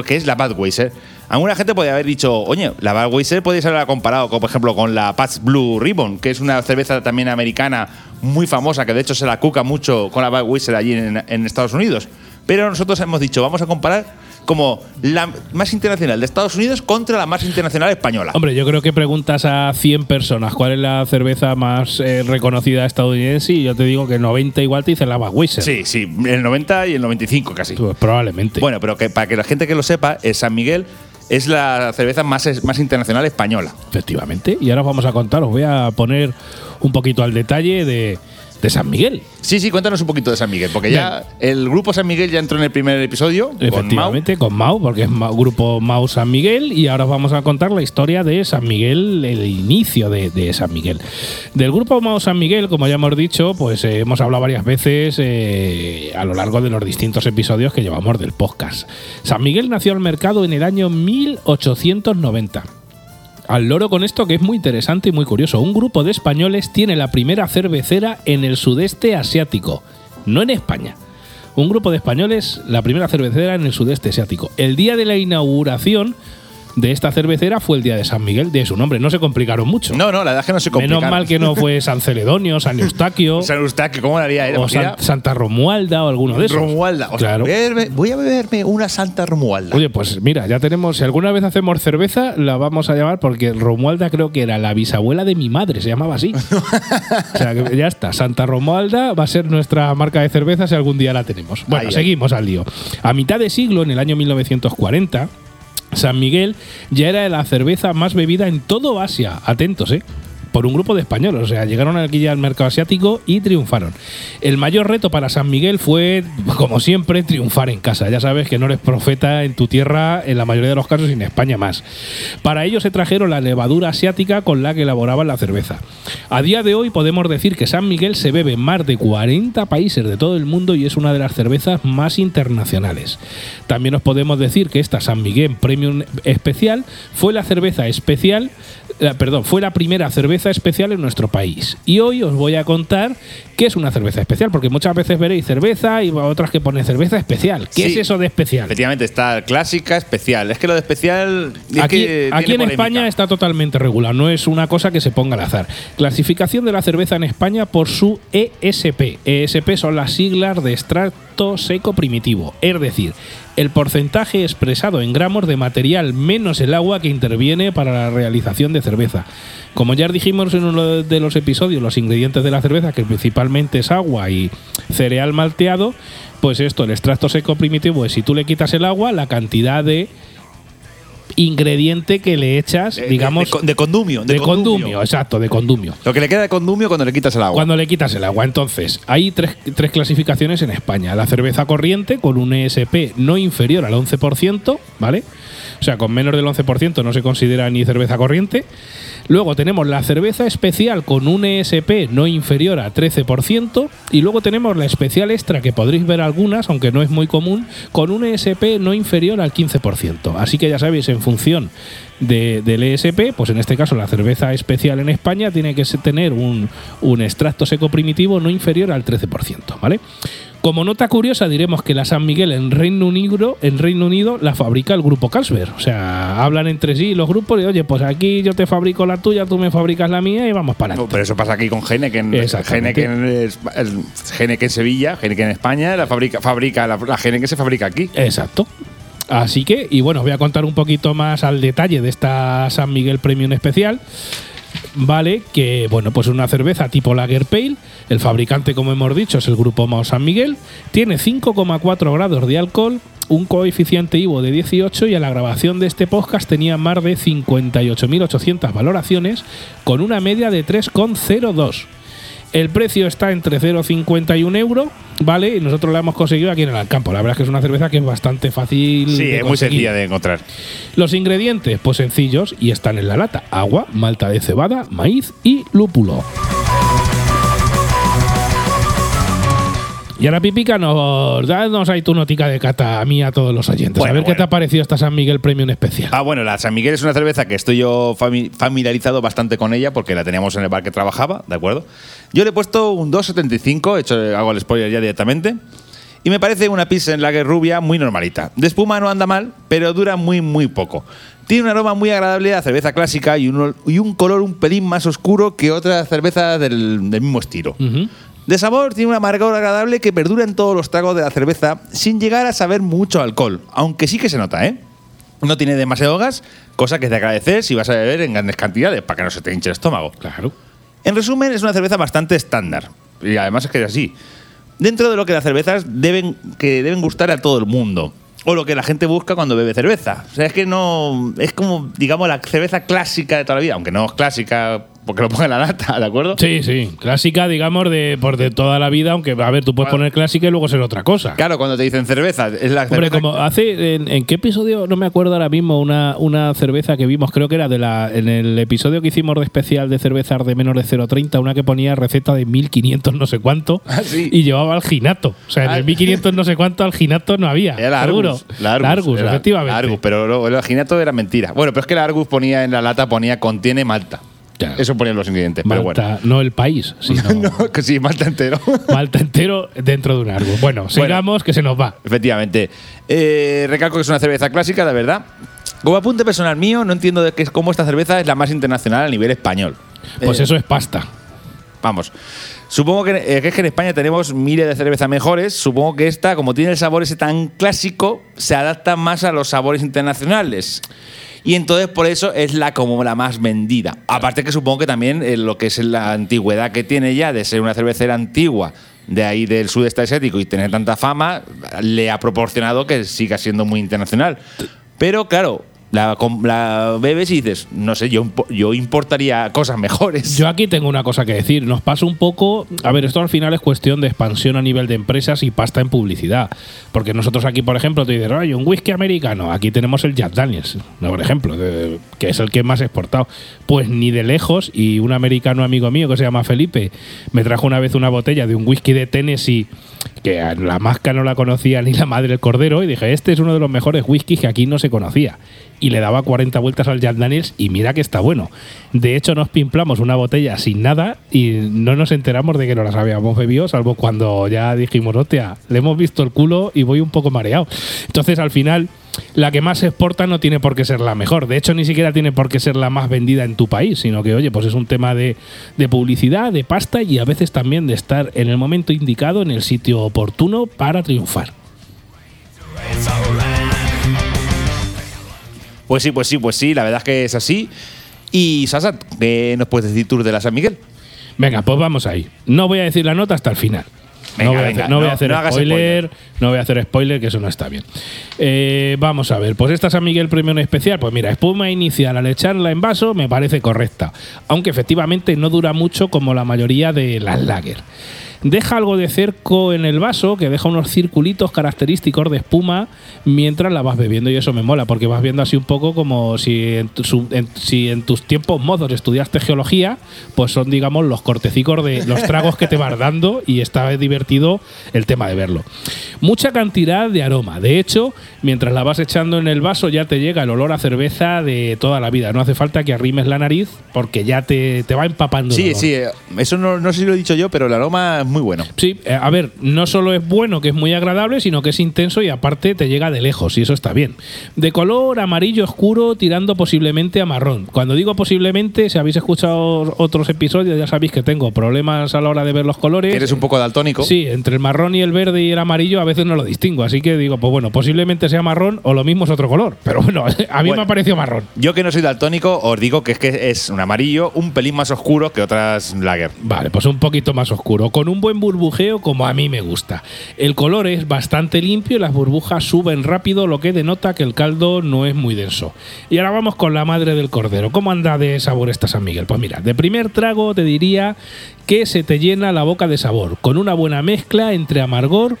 que es la Budweiser. Alguna gente podría haber dicho, oye, la Budweiser puede ser comparado, con, por ejemplo, con la Pabst Blue Ribbon, que es una cerveza también americana muy famosa, que de hecho se la cuca mucho con la Budweiser allí en, en Estados Unidos. Pero nosotros hemos dicho, vamos a comparar como la más internacional de Estados Unidos contra la más internacional española. Hombre, yo creo que preguntas a 100 personas cuál es la cerveza más eh, reconocida estadounidense y yo te digo que 90 igual te dicen la Budweiser. Sí, sí, el 90 y el 95 casi. Pues probablemente. Bueno, pero que para que la gente que lo sepa, eh, San Miguel es la cerveza más, más internacional española. Efectivamente. Y ahora os vamos a contar, os voy a poner un poquito al detalle de, de San Miguel. Sí, sí, cuéntanos un poquito de San Miguel, porque ya el grupo San Miguel ya entró en el primer episodio. con Mau. Efectivamente, con Mau, porque es grupo Mau San Miguel. Y ahora os vamos a contar la historia de San Miguel, el inicio de, de San Miguel. Del grupo Mau San Miguel, como ya hemos dicho, pues eh, hemos hablado varias veces eh, a lo largo de los distintos episodios que llevamos del podcast. San Miguel nació al mercado en el año 1890. Al loro con esto que es muy interesante y muy curioso. Un grupo de españoles tiene la primera cervecera en el sudeste asiático, no en España. Un grupo de españoles, la primera cervecera en el sudeste asiático. El día de la inauguración de esta cervecera fue el día de San Miguel, de su nombre. No se complicaron mucho. No, no, la verdad es que no se complica. Menos mal que no fue San Celedonio, San Eustaquio San Eustaquio, ¿cómo la haría? o San- Santa Romualda o alguno de esos. Romualda. O sea, Claro. voy, a beberme, voy a beberme una Santa Romualda. Oye, pues mira, ya tenemos, si alguna vez hacemos cerveza, la vamos a llamar porque Romualda creo que era la bisabuela de mi madre, se llamaba así. o sea, que ya está, Santa Romualda va a ser nuestra marca de cerveza si algún día la tenemos. Bueno, Ahí, ahí. seguimos al lío. A mitad de siglo, en el año 1940, San Miguel ya era la cerveza más bebida en todo Asia. Atentos, ¿eh? Por un grupo de españoles. O sea, llegaron aquí al mercado asiático y triunfaron. El mayor reto para San Miguel fue, como siempre, triunfar en casa. Ya sabes que no eres profeta en tu tierra, en la mayoría de los casos, y en España más. Para ello se trajeron la levadura asiática con la que elaboraban la cerveza. A día de hoy podemos decir que San Miguel se bebe en más de 40 países de todo el mundo y es una de las cervezas más internacionales. También os podemos decir que esta San Miguel Premium Especial fue la cerveza especial, eh, perdón, fue la primera cerveza especial en nuestro país. Y hoy os voy a contar qué es una cerveza especial, porque muchas veces veréis cerveza y otras que ponen cerveza especial. ¿Qué Sí. es eso de especial? Efectivamente, está clásica, especial. Es que lo de especial. es Aquí, que aquí en polémica. España está totalmente regular, no es una cosa que se ponga al azar. Clasificación de la cerveza en España por su ESP. ESP son las siglas de extracto seco primitivo, es decir, el porcentaje expresado en gramos de material menos el agua que interviene para la realización de cerveza. Como ya dijimos en uno de los episodios, los ingredientes de la cerveza, que principalmente es agua y cereal malteado, pues esto, el extracto seco primitivo es si tú le quitas el agua, la cantidad de ingrediente que le echas, Eh, digamos, de, de- de condumio. de condumio, exacto, de condumio. Lo que le queda de condumio cuando le quitas el agua. Cuando le quitas el agua. Entonces, hay tres, tres clasificaciones en España. La cerveza corriente con un ESP no inferior al 11%, ¿vale? O sea, con menos del 11% no se considera ni cerveza corriente. Luego tenemos la cerveza especial con un ESP no inferior a 13%. Y luego tenemos la especial extra, que podréis ver algunas, aunque no es muy común, con un ESP no inferior al 15%. Así que ya sabéis, en función de- del ESP, pues en este caso la cerveza especial en España tiene que tener un, un extracto seco primitivo no inferior al 13%, ¿vale? Como nota curiosa diremos que la San Miguel en Reino Unido, en Reino Unido la fabrica el grupo Carlsberg. O sea, hablan entre sí los grupos y oye, pues aquí yo te fabrico la tuya, tú me fabricas la mía y vamos para No, adelante. pero eso pasa aquí con Heineken. Heineken, Heineken Sevilla, Heineken España, la fabrica, fabrica la, la Heineken se fabrica aquí. Exacto. Así que, y bueno, os voy a contar un poquito más al detalle de esta San Miguel Premium Especial. Vale, que bueno, pues una cerveza tipo Lager Pale. El fabricante, como hemos dicho, es el grupo Mao San Miguel. Tiene 5,4 grados de alcohol un coeficiente IVO de 18 y a la grabación de este podcast tenía más de 58.800 valoraciones con una media de 3,02. El precio está entre 0,51 euro, ¿vale? Y nosotros la hemos conseguido aquí en el Alcampo. La verdad es que es una cerveza que es bastante fácil. Sí, de es muy sencilla de encontrar. Los ingredientes, pues sencillos y están en la lata: agua, malta de cebada, maíz y lúpulo. Y ahora, Pipica, nos danos ahí tu notica de cata a mí y a todos los oyentes. Bueno, a ver qué te ha parecido esta San Miguel Premium Especial. Ah, bueno, la San Miguel es una cerveza que estoy yo fami- familiarizado bastante con ella porque la teníamos en el bar que trabajaba, ¿de acuerdo? Yo le he puesto un 2,75, he hecho, hago el spoiler ya directamente. Y me parece una Pilsen Lager rubia muy normalita. De espuma no anda mal, pero dura muy, muy poco. Tiene un aroma muy agradable a cerveza clásica y un, y un color un pelín más oscuro que otras cervezas del, del mismo estilo. Ujú. De sabor tiene un amargor agradable que perdura en todos los tragos de la cerveza sin llegar a saber mucho alcohol, aunque sí que se nota, ¿eh? No tiene demasiado gas, cosa que es de agradecer si vas a beber en grandes cantidades para que no se te hinche el estómago. Claro. En resumen, es una cerveza bastante estándar. Y además es que es así. Dentro de lo que las cervezas deben, que deben gustar a todo el mundo. O lo que la gente busca cuando bebe cerveza. O sea, es que no. Es como, digamos, la cerveza clásica de toda la vida. Aunque no es clásica porque lo ponga en la lata, ¿de acuerdo? Sí, sí. Clásica, digamos, de por de toda la vida, aunque, a ver, tú puedes poner clásica y luego ser otra cosa. Claro, cuando te dicen cerveza, es la Hombre, cerveza. como hace. En, en qué episodio? No me acuerdo ahora mismo. Una, una cerveza que vimos, creo que era de la. En el episodio que hicimos de especial de cervezas de menos de 0,30, una que ponía receta de 1500 no sé cuánto. Ah, sí. Y llevaba alginato. O sea, en Ah. el 1500 no sé cuánto alginato no había. Era. Argus. La Argus, La Argus, era efectivamente. la Argus, pero el alginato era mentira. Bueno, pero es que la Argus ponía en la lata, ponía contiene malta. Eso ponían los ingredientes, pero bueno. Malta, no el país, sino No, que sí, malta entero. Malta entero dentro de un Argus. Bueno, sigamos que se nos va. Efectivamente. Eh, recalco que es una cerveza clásica, de verdad. Como apunte personal mío, no entiendo de qué, cómo esta cerveza es la más internacional a nivel español. Pues Eh, eso es pasta. Vamos. Supongo que, eh, que es que en España tenemos miles de cervezas mejores. Supongo que esta, como tiene el sabor ese tan clásico, se adapta más a los sabores internacionales. Y entonces por eso es la como la más vendida. Aparte que supongo que también eh, lo que es la antigüedad que tiene ya de ser una cervecera antigua de ahí del sudeste asiático y tener tanta fama, le ha proporcionado que siga siendo muy internacional. Pero claro, la, la bebes y dices, no sé, yo, yo importaría cosas mejores. Yo aquí tengo una cosa que decir. Nos pasa un poco. A ver, esto al final es cuestión de expansión a nivel de empresas y pasta en publicidad. Porque nosotros aquí, por ejemplo, te dicen, oye, un whisky americano. Aquí tenemos el Jack Daniels, ¿no? por ejemplo, de- que es el que más exportado. Pues ni de lejos. Y un americano amigo mío que se llama Felipe me trajo una vez una botella de un whisky de Tennessee que la masca no la conocía ni la madre del cordero. Y dije, este es uno de los mejores whiskies que aquí no se conocía. Y le daba 40 vueltas al Jack Daniels y mira que está bueno. De hecho, nos pimplamos una botella sin nada y no nos enteramos de que no las habíamos bebido, salvo cuando ya dijimos, hostia, le hemos visto el culo y voy un poco mareado. Entonces, al final, la que más se exporta no tiene por qué ser la mejor. De hecho, ni siquiera tiene por qué ser la más vendida en tu país, sino que, oye, pues es un tema de, de publicidad, de pasta y a veces también de estar en el momento indicado, en el sitio oportuno para triunfar. Pues sí, pues sí, pues sí, la verdad es que es así. Y Sasa, ¿qué nos puedes decir tú de la San Miguel? Venga, pues vamos ahí. No voy a decir la nota hasta el final. Venga, no voy a venga, hacer, no voy a hacer no spoiler, no voy a hacer spoiler, que eso no está bien. Eh, vamos a ver, pues esta San Miguel Premium Especial, pues mira, espuma inicial al echarla en vaso me parece correcta, aunque efectivamente no dura mucho como la mayoría de las lager. Deja algo de cerco en el vaso, que deja unos circulitos característicos de espuma mientras la vas bebiendo y eso me mola, porque vas viendo así un poco como si en, tu- en- si en tus tiempos mozos estudiaste geología, pues son digamos los cortecicos de los tragos que te vas dando y está divertido el tema de verlo. Mucha cantidad de aroma, de hecho, mientras la vas echando en el vaso ya te llega el olor a cerveza de toda la vida, no hace falta que arrimes la nariz porque ya te, te va empapando. Sí, sí, eh, eso no, no sé si lo he dicho yo, pero el aroma es muy bueno. Sí, eh, a ver, no solo es bueno, que es muy agradable, sino que es intenso y aparte te llega de lejos, y eso está bien. De color amarillo oscuro, tirando posiblemente a marrón. Cuando digo posiblemente, si habéis escuchado otros episodios, ya sabéis que tengo problemas a la hora de ver los colores. Eres un poco daltónico. Sí, entre el marrón y el verde y el amarillo a veces no lo distingo, así que digo, pues bueno, posiblemente sea marrón o lo mismo es otro color. Pero bueno, a mí Bueno. me ha parecido marrón. Yo que no soy daltónico, os digo que es que es un amarillo un pelín más oscuro que otras lager. Vale, pues un poquito más oscuro, con un buen burbujeo como a mí me gusta. El color es bastante limpio y las burbujas suben rápido, lo que denota que el caldo no es muy denso. Y ahora vamos con la madre del cordero. ¿Cómo anda de sabor esta San Miguel? Pues mira, de primer trago te diría que se te llena la boca de sabor, con una buena mezcla entre amargor,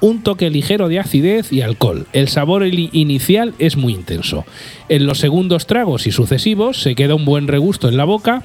un toque ligero de acidez y alcohol. El sabor inicial es muy intenso. En los segundos tragos y sucesivos se queda un buen regusto en la boca,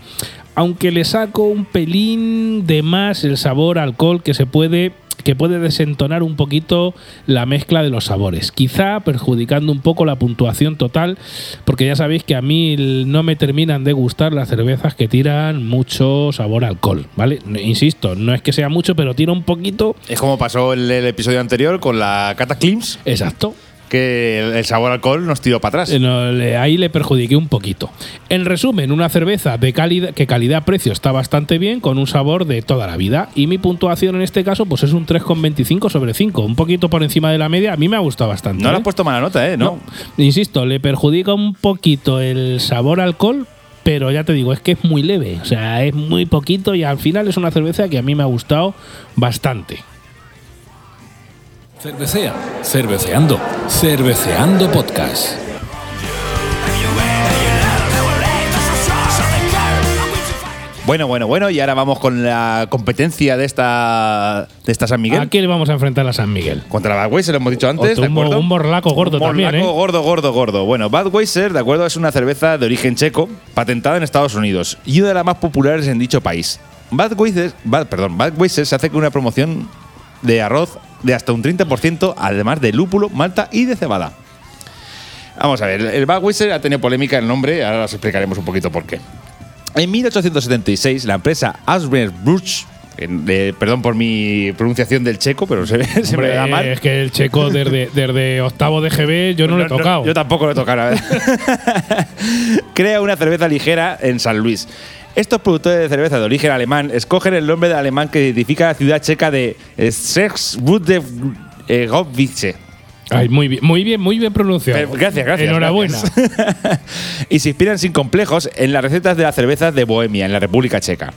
aunque le saco un pelín de más el sabor alcohol que se puede que puede desentonar un poquito la mezcla de los sabores, quizá perjudicando un poco la puntuación total, porque ya sabéis que a mí el- no me terminan de gustar las cervezas que tiran mucho sabor a alcohol, ¿vale? Insisto, no es que sea mucho, pero tira un poquito. Es como pasó en el episodio anterior con la Cataclysm, Exacto. Que el, sabor alcohol nos tiró para atrás. Eh, no, le- ahí le perjudiqué un poquito. En resumen, una cerveza de calidad que calidad-precio está bastante bien, con un sabor de toda la vida. Y mi puntuación en este caso, pues es un 3,25 sobre 5, un poquito por encima de la media. A mí me ha gustado bastante. No le ¿eh? has puesto mala nota, ¿eh? No. No. Insisto, le perjudica un poquito el sabor alcohol, pero ya te digo, es que es muy leve. O sea, es muy poquito y al final es una cerveza que a mí me ha gustado bastante. Cervecea, cerveceando, cerveceando podcast. Bueno, bueno, bueno. Y ahora vamos con la competencia de esta, de esta San Miguel. ¿A quién le vamos a enfrentar a San Miguel? Contra la Budweiser, lo hemos dicho antes, ¿de un, acuerdo? un borlaco gordo Un también, morlaco ¿eh? gordo, gordo, gordo. Bueno, Budweiser, de acuerdo, es una cerveza de origen checo, patentada en Estados Unidos y una de las más populares en dicho país. Budweiser, Bud- perdón, Budweiser se hace con una promoción de arroz de hasta un 30%, además de lúpulo, malta y de cebada. Vamos a ver, el Budweiser ha tenido polémica el nombre, ahora os explicaremos un poquito por qué. En 1876, la empresa Asbjörn eh, perdón por mi pronunciación del checo, pero se, se me Hombre, da mal. Es que el checo desde, desde octavo de GB yo no, le he tocado. yo tampoco lo he tocado. la verdad. Crea una cerveza ligera en San Luis. Estos productores de cerveza de origen alemán escogen el nombre de alemán que identifica la ciudad checa de Sexbudegovice. Ay, muy bien, muy bien, muy bien pronunciado. Eh, Gracias, gracias. Enhorabuena. gracias. y se inspiran sin complejos en las recetas de las cervezas de Bohemia, en la República Checa.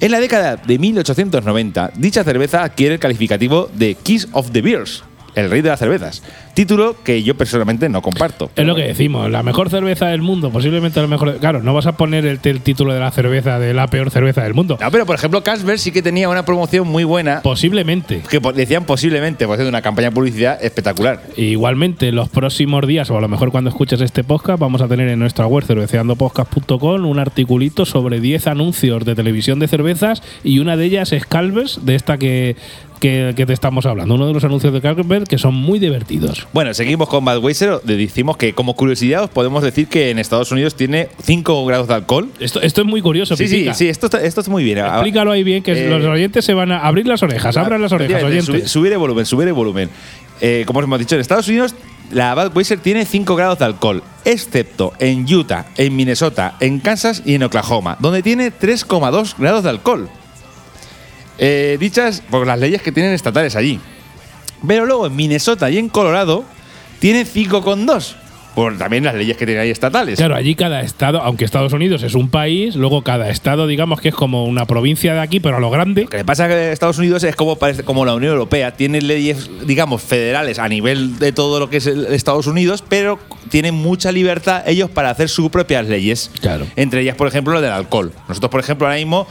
En la década de 1890, dicha cerveza adquiere el calificativo de Kiss of the Beers, el rey de las cervezas, título que yo personalmente no comparto. Es lo que decimos, la mejor cerveza del mundo, posiblemente la mejor. Claro, no vas a poner el, el título de la cerveza de la peor cerveza del mundo. No, pero por ejemplo, Carlsberg sí que tenía una promoción muy buena, Posiblemente. que decían posiblemente, por hacer una campaña de publicidad espectacular. Igualmente, los próximos días, o a lo mejor cuando escuches este podcast, vamos a tener en nuestra web cerveceandopodcast.com un articulito sobre 10 anuncios de televisión de cervezas y una de ellas es Calvers, de esta que, que, que te estamos hablando. Uno de los anuncios de Calvers que son muy divertidos. Bueno, seguimos con Budweiser. Le decimos que, como curiosidad, os podemos decir que en Estados Unidos tiene 5 grados de alcohol. Esto, esto es muy curioso, Sí, sí, Pipica. sí, esto está, esto está muy bien. Explícalo ahí bien, que Eh, los oyentes se van a abrir las orejas, abran las orejas, oyentes. subi- Subir el volumen, subir el volumen. Eh, como os hemos dicho, en Estados Unidos la Budweiser tiene 5 grados de alcohol, excepto en Utah, en Minnesota, en Kansas y en Oklahoma, donde tiene 3,2 grados de alcohol. Eh, dichas por las leyes que tienen estatales allí. Pero luego en Minnesota y en Colorado tiene 5,2. Por también las leyes que tienen ahí estatales. Claro, allí cada estado, aunque Estados Unidos es un país, luego cada estado, digamos que es como una provincia de aquí, pero a lo grande. Lo que pasa es que Estados Unidos es como, parece- como la Unión Europea, tiene leyes, digamos, federales a nivel de todo lo que es Estados Unidos, pero tienen mucha libertad ellos para hacer sus propias leyes. Claro. Entre ellas, por ejemplo, lo del alcohol. Nosotros, por ejemplo, ahora mismo,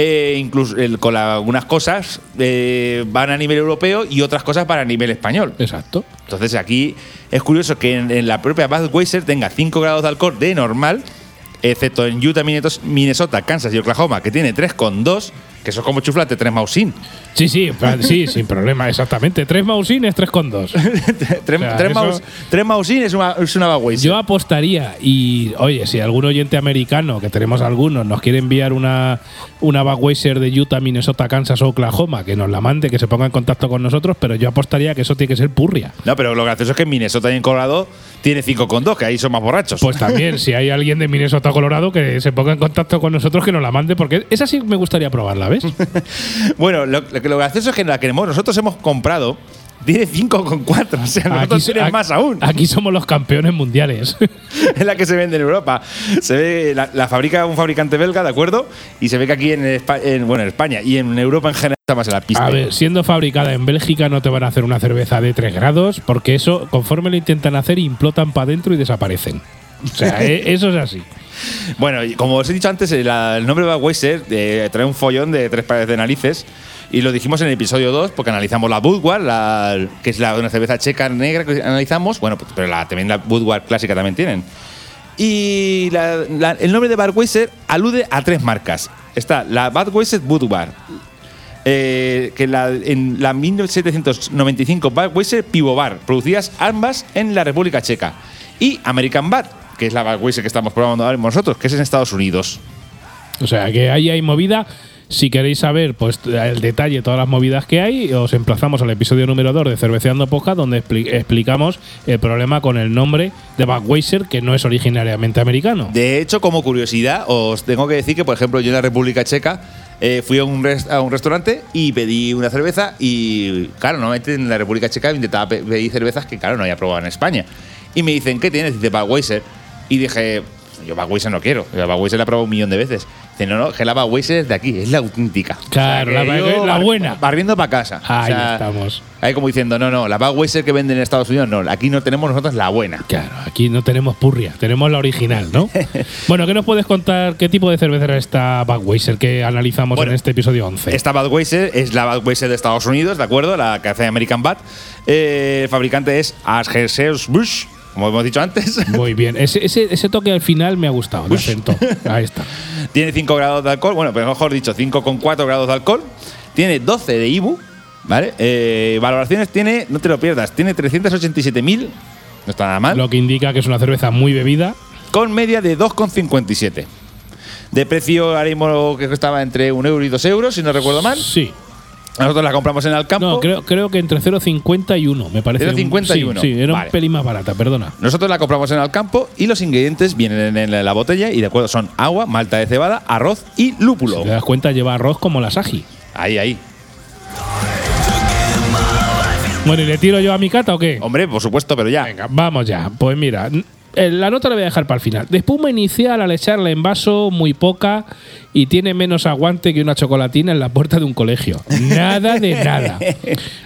eh, incluso el- con la- algunas cosas eh, van a nivel europeo y otras cosas van a nivel español. Exacto. Entonces aquí es curioso que en, en la propia Budweiser tenga 5 grados de alcohol de normal, excepto en Utah, Minnesota, Kansas y Oklahoma, que tiene 3,2, que eso es como chuflate 3 mausin. Sí, sí, sí, sin problema, exactamente. Tres mausines, tres con dos. 3 sea, eso- mausin es una, es una. Yo apostaría, y oye, si algún oyente americano, que tenemos algunos, nos quiere enviar una, una Budweiser de Utah, Minnesota, Kansas o Oklahoma, que nos la mande, que se ponga en contacto con nosotros, pero yo apostaría que eso tiene que ser purria. No, pero lo gracioso es que en Minnesota y en Colorado tiene 5,2, que ahí son más borrachos. Pues también, si hay alguien de Minnesota, Colorado, que se ponga en contacto con nosotros, que nos la mande, porque esa sí me gustaría probarla, ¿ves? bueno, lo, lo que- lo gracioso es que la que nosotros hemos comprado tiene 5,4. O sea, nosotros so- tienen aquí- más aún. Aquí somos los campeones mundiales. es la que se vende en Europa. Se ve, la, la fabrica un fabricante belga, ¿de acuerdo? Y se ve que aquí en, en- bueno, en España y en Europa en general está más en la pista. A ver, siendo fabricada en Bélgica no te van a hacer una cerveza de 3 grados porque eso, conforme lo intentan hacer, implotan para adentro y desaparecen. O sea, e- eso es así. Bueno, como os he dicho antes, el, nombre de Budweiser eh, trae un follón de tres pares de narices. Y lo dijimos en el episodio 2, porque analizamos la la, que es la, una cerveza checa negra que analizamos. Bueno, pues, pero la, también la Budweiser clásica también tienen. Y el nombre de Budweiser alude a tres marcas. Está la Budweiser Budweiser, eh, que la, en la 1795 Budweiser Pivovar, producidas ambas en la República Checa. Y American Bad, que es la Budweiser que estamos probando ahora mismo nosotros, que es en Estados Unidos. O sea, que ahí hay movida. Si queréis saber pues el detalle, todas las movidas que hay, os emplazamos al episodio número 2 de Cerveceando Poca, donde expli- explicamos el problema con el nombre de Budweiser, que no es originariamente americano. De hecho, como curiosidad, os tengo que decir que, por ejemplo, yo en la República Checa eh, fui a un, res- a un restaurante y pedí una cerveza y, claro, normalmente en la República Checa intentaba pe- pedir cervezas que, claro, no había probado en España. Y me dicen, ¿qué tienes? Dice, Budweiser. Y dije, yo Budweiser no quiero. Yo Budweiser la he probado un millón de veces. Dice, no, no, que la Budweiser es de aquí, es la auténtica. Claro, la- que yo la bar- buena. Barriendo para casa. Ahí estamos. Ahí como diciendo, no, no, la Budweiser que venden en Estados Unidos, no, aquí no tenemos nosotros la buena. Claro, aquí no tenemos purria, tenemos la original, ¿no? bueno, ¿qué nos puedes contar? ¿Qué tipo de cerveza era esta Budweiser que analizamos Bueno, en este episodio 11? Esta Budweiser es la Budweiser de Estados Unidos, ¿de acuerdo? La que hace American Bad. Eh, el fabricante es Anheuser-Busch, como hemos dicho antes. Muy bien, ese, ese, ese toque al final me ha gustado, el acento. Ahí está. Tiene 5 grados de alcohol, bueno, pero mejor dicho, 5,4 grados de alcohol. Tiene 12 de IBU, ¿vale? Eh, valoraciones tiene, no te lo pierdas, tiene 387.000, no está nada mal. Lo que indica que es una cerveza muy bebida. con media de 2,57. De precio, ahora mismo que costaba entre 1 euro y 2 euros, si no recuerdo mal. Sí. Nosotros la compramos en el campo. No, creo, creo que entre 0,50 y 1, me parece. un- 0,50 y sí, 1. Sí, era Vale. un pelín más barata, perdona. Nosotros la compramos en el campo y los ingredientes vienen en la botella y de acuerdo son agua, malta de cebada, arroz y lúpulo. Si te das cuenta, lleva arroz como la Saji. Ahí, ahí. Bueno, ¿y le tiro yo a mi cata o qué? Hombre, por supuesto, pero ya. Venga, vamos ya. Pues mira, la nota la voy a dejar para el final. De espuma inicial al echarla en vaso, muy poca y tiene menos aguante que una chocolatina en la puerta de un colegio. Nada de nada.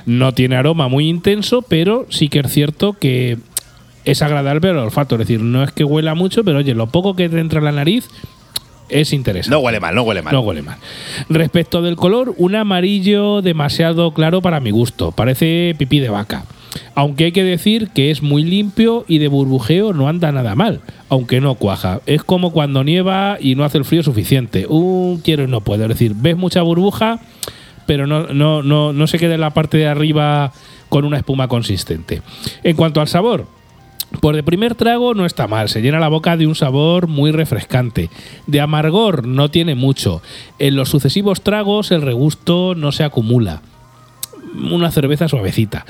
No tiene aroma muy intenso, pero sí que es cierto que es agradable al olfato. Es decir, no es que huela mucho, pero oye, lo poco que te entra en la nariz es interesante. No huele mal, no huele mal. No huele mal. Respecto del color, un amarillo demasiado claro para mi gusto. Parece pipí de vaca. Aunque hay que decir que es muy limpio y de burbujeo no anda nada mal, aunque no cuaja. Es como cuando nieva y no hace el frío suficiente. Un quiero y no puedo. Es decir, ves mucha burbuja, pero no, no, no, no se queda en la parte de arriba con una espuma consistente. En cuanto al sabor, por de primer trago no está mal, se llena la boca de un sabor muy refrescante. De amargor no tiene mucho. En los sucesivos tragos el regusto no se acumula. Una cerveza suavecita.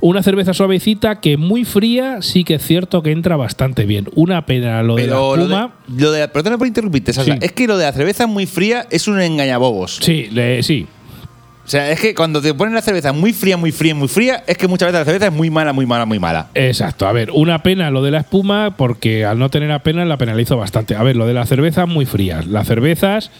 Una cerveza suavecita que muy fría sí que es cierto que entra bastante bien. Una pena lo de la lo de, espuma. lo de- perdona por interrumpirte, Sasa. Sí. Es que lo de la cerveza muy fría es un engañabobos. Sí, le- sí. O sea, es que cuando te ponen la cerveza muy fría, muy fría, muy fría, es que muchas veces la cerveza es muy mala, muy mala, muy mala. Exacto, a ver, una pena lo de la espuma, porque al no tener apenas la penalizo bastante. A ver, lo de las cervezas muy frías. Las cervezas,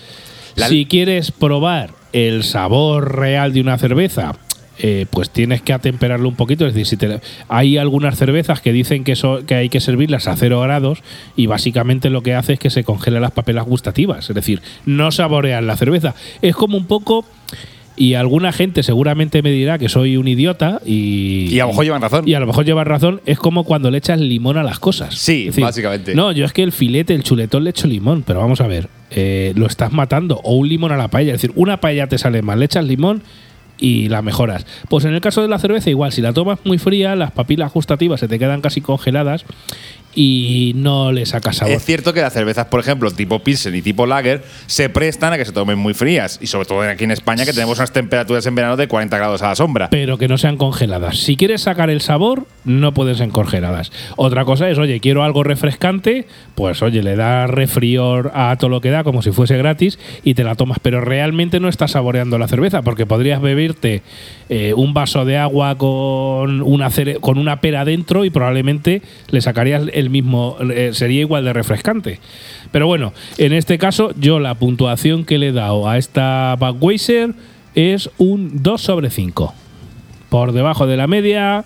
La- si quieres probar el sabor real de una cerveza, eh, pues tienes que atemperarlo un poquito. Es decir, si te- hay algunas cervezas que dicen que, que hay que servirlas a cero grados y básicamente lo que hace es que se congelan las papelas gustativas. Es decir, no saborean la cerveza. Es como un poco. Y alguna gente seguramente me dirá que soy un idiota y. Y a lo mejor llevan razón. Y a lo mejor llevas razón, es como cuando le echas limón a las cosas. Sí, básicamente. No, yo es que el filete, el chuletón le echo limón, pero vamos a ver, eh, lo estás matando. O un limón a la paella. Es decir, una paella te sale mal, le echas limón y la mejoras. Pues en el caso de la cerveza, igual, si la tomas muy fría, las papilas gustativas se te quedan casi congeladas y no le sacas sabor. Es cierto que las cervezas, por ejemplo, tipo Pilsen y tipo Lager, se prestan a que se tomen muy frías. Y sobre todo aquí en España, que tenemos unas temperaturas en verano de 40 grados a la sombra. pero que no sean congeladas. Si quieres sacar el sabor, no pueden ser congeladas. Otra cosa es, oye, quiero algo refrescante, pues oye, le da refrior a todo lo que da como si fuese gratis y te la tomas, pero realmente no estás saboreando la cerveza porque podrías beberte eh, un vaso de agua con una, con una pera dentro y probablemente le sacarías el mismo, eh, sería igual de refrescante. Pero bueno, en este caso yo la puntuación que le he dado a esta Budweiser es un 2 sobre 5 por debajo de la media.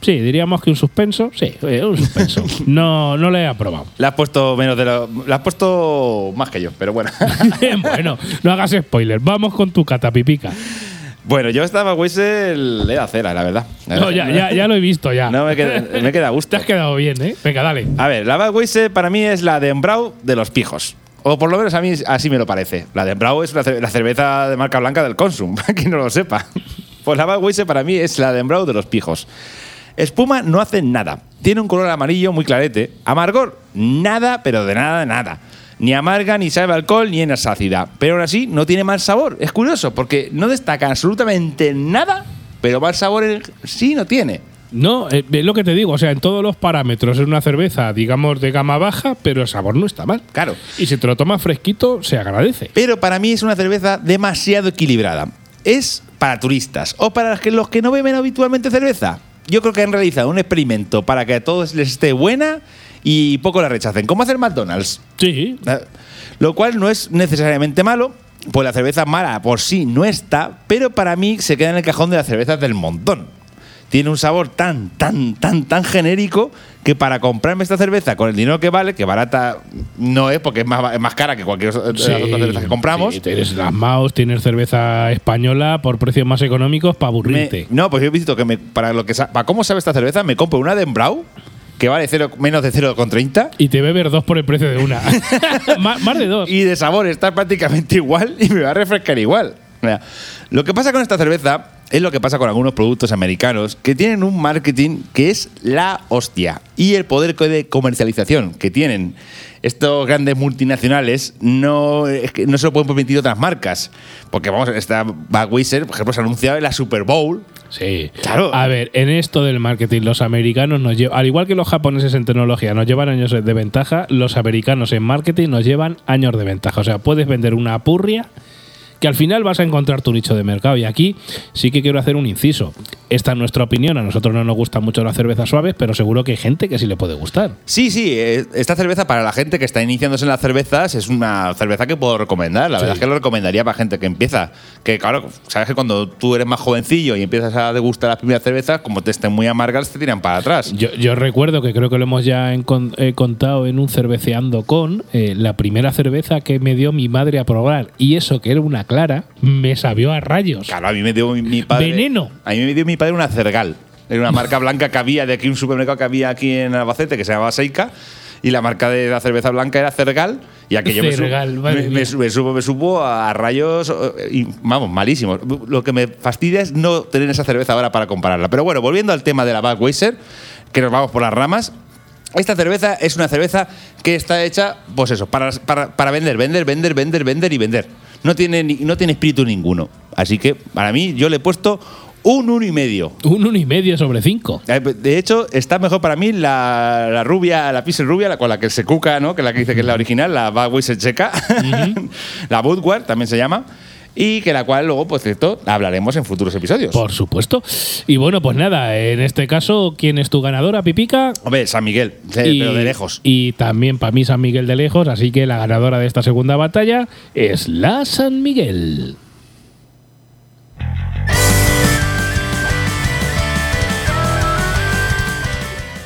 Sí, diríamos que un suspenso. Sí, eh, un suspenso. No, no le he aprobado. Le has puesto menos de lo. Has puesto más que yo, pero bueno. bueno, no hagas spoiler. Vamos con tu catapipica. Bueno, yo estaba Weiser le da cera, la verdad. No, ya, ya, ya lo he visto ya. No me queda, me queda a Te gusto. has quedado bien, ¿eh? Venga, dale. A ver, la Budweiser para mí es la de Embrau de los pijos. O por lo menos a mí así me lo parece. La de Embrau es la cerveza de marca blanca del Consum, para quien no lo sepa. Pues la Budweiser para mí es la de Embrau de los pijos. Espuma no hace nada. Tiene un color amarillo muy clarete. Amargor, nada, pero de nada, nada. Ni amarga, ni sabe alcohol, ni es ácida. Pero aún así no tiene mal sabor. Es curioso, porque no destaca absolutamente nada, pero mal sabor en- sí no tiene. No, eh, es lo que te digo. O sea, en todos los parámetros es una cerveza, digamos, de gama baja, pero el sabor no está mal. Claro. Y si te lo tomas fresquito, se agradece. Pero para mí es una cerveza demasiado equilibrada. Es para turistas o para los que no beben habitualmente cerveza. Yo creo que han realizado un experimento para que a todos les esté buena y poco la rechacen. ¿Cómo hacer McDonald's? Sí. Eh, Lo cual no es necesariamente malo, pues la cerveza mala por sí no está, pero para mí se queda en el cajón de las cervezas del montón. Tiene un sabor tan, tan, tan, tan genérico que para comprarme esta cerveza con el dinero que vale, que barata no es porque es más, es más cara que cualquier otra de las otras cervezas que compramos. Sí, tienes las Maus, tienes cerveza española por precios más económicos para me- aburrirte. no, pues yo he visto que me- para lo que para cómo sabe esta cerveza me compro una de Embrau que vale cero, menos de 0,30 Y te bebes dos por el precio de una. más, de dos. y de sabor está prácticamente igual y me va a refrescar igual. Mira, lo que pasa con esta cerveza es lo que pasa con algunos productos americanos que tienen un marketing que es la hostia y el poder de comercialización que tienen estos grandes multinacionales no, es que no se lo pueden permitir otras marcas. Porque vamos, esta Budweiser, por ejemplo, se ha anunciado en la Super Bowl. Sí. Claro. A ver, en esto del marketing, los americanos nos llevan, al igual que los japoneses en tecnología nos llevan años de ventaja, los americanos en marketing nos llevan años de ventaja. O sea, puedes vender una purria que al final vas a encontrar tu nicho de mercado. Y aquí sí que quiero hacer un inciso. Esta es nuestra opinión. A nosotros no nos gustan mucho las cervezas suaves, pero seguro que hay gente que sí le puede gustar. Sí, sí, eh, esta cerveza para la gente que está iniciándose en las cervezas es una cerveza que puedo recomendar. La Sí. verdad es que lo recomendaría para gente que empieza. Que claro, sabes que cuando tú eres más jovencillo y empiezas a degustar las primeras cervezas, como te estén muy amargas, te tiran para atrás. Yo, yo recuerdo que creo que lo hemos ya eh, contado en un cerveceando con eh, la primera cerveza que me dio mi madre a probar y eso que era una clara me sabió a rayos. Claro, a mí me dio mi, padre. Veneno. A mí me dio mi padre una Cergal. Era una marca blanca que había de aquí, un supermercado que había aquí en Albacete que se llamaba Seika. Y la marca de la cerveza blanca era Cergal. Y aquello me Cergal, me, me, me supo, me supo a rayos, y, vamos, malísimos. Lo que me fastidia es no tener esa cerveza ahora para compararla. Pero bueno, volviendo al tema de la Budweiser, que nos vamos por las ramas. Esta cerveza es una cerveza que está hecha, pues eso, para, para, para vender, vender, vender, vender, vender y vender. No tiene, ni- no tiene espíritu ninguno. Así que para mí yo le he puesto un uno y medio. Un uno y medio sobre cinco. Eh, De hecho, está mejor para mí la, la rubia, la Pilsen rubia, la con la que se cuca, ¿no? Que es la que dice que es la original, la Budweiser checa. la Budweiser también se llama. Y que la cual luego, pues cierto, hablaremos en futuros episodios. Por supuesto. Y bueno, pues nada, en este caso, ¿quién es tu ganadora, Pipica? Hombre, San Miguel, sí, pero de lejos. Y también para mí San Miguel de lejos, así que la ganadora de esta segunda batalla es la San Miguel.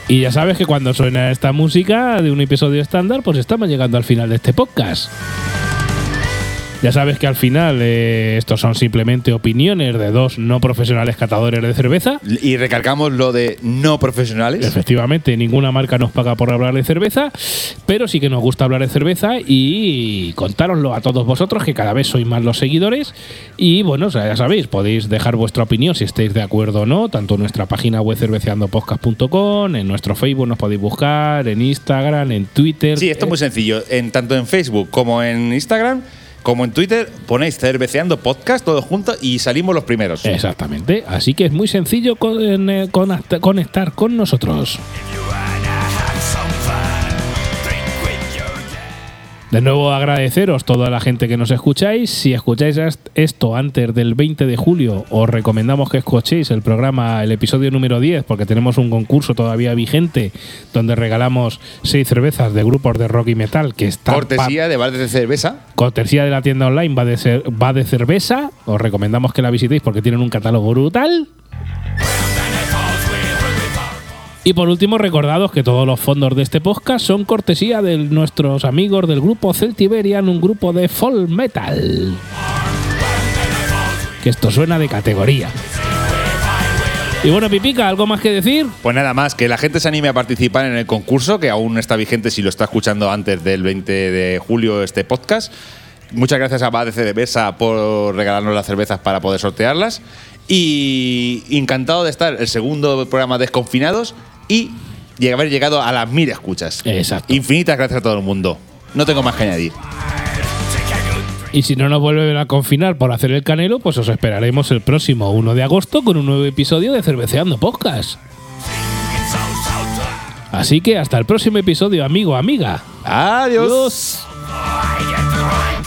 Y ya sabes que cuando suena esta música de un episodio estándar, pues estamos llegando al final de este podcast. Ya sabes que al final eh, estos son simplemente opiniones de dos no profesionales catadores de cerveza. Y recalcamos lo de no profesionales. Efectivamente, ninguna marca nos paga por hablar de cerveza, pero sí que nos gusta hablar de cerveza y contároslo a todos vosotros, que cada vez sois más los seguidores. Y bueno, ya sabéis, podéis dejar vuestra opinión si estáis de acuerdo o no, tanto en nuestra página web cerveceandopodcast.com, en nuestro Facebook nos podéis buscar, en Instagram, en Twitter. Sí, esto es muy sencillo. En, tanto en Facebook como en Instagram, como en Twitter, ponéis Cerveceando Podcast todos juntos y salimos los primeros. Exactamente. Así que es muy sencillo con- eh, con- conectar con nosotros. De nuevo agradeceros toda la gente que nos escucháis. Si escucháis est- esto antes del 20 de julio, os recomendamos que escuchéis el programa, el episodio número 10, porque tenemos un concurso todavía vigente donde regalamos seis cervezas de grupos de rock y metal que están Cortesía de bares de cerveza. Cortesía de la tienda online va de, cer- va de cerveza. Os recomendamos que la visitéis porque tienen un catálogo brutal. Y por último, recordados que todos los fondos de este podcast son cortesía de nuestros amigos del grupo Celtiberian, un grupo de folk metal. Que esto suena de categoría. Y bueno, Pipica, ¿algo más que decir? Pues nada más, que la gente se anime a participar en el concurso, que aún está vigente si lo está escuchando antes del 20 de julio este podcast. Muchas gracias a Bad de Cerveza por regalarnos las cervezas para poder sortearlas. Y encantado de estar el segundo programa Desconfinados y de haber llegado a las mil escuchas. Exacto. Infinitas gracias a todo el mundo. No tengo más que añadir. Y si no nos vuelven a confinar por hacer el canelo, pues os esperaremos el próximo 1 de agosto con un nuevo episodio de Cerveceando Podcast. Así que hasta el próximo episodio, amigo, amiga. Adiós. Adiós.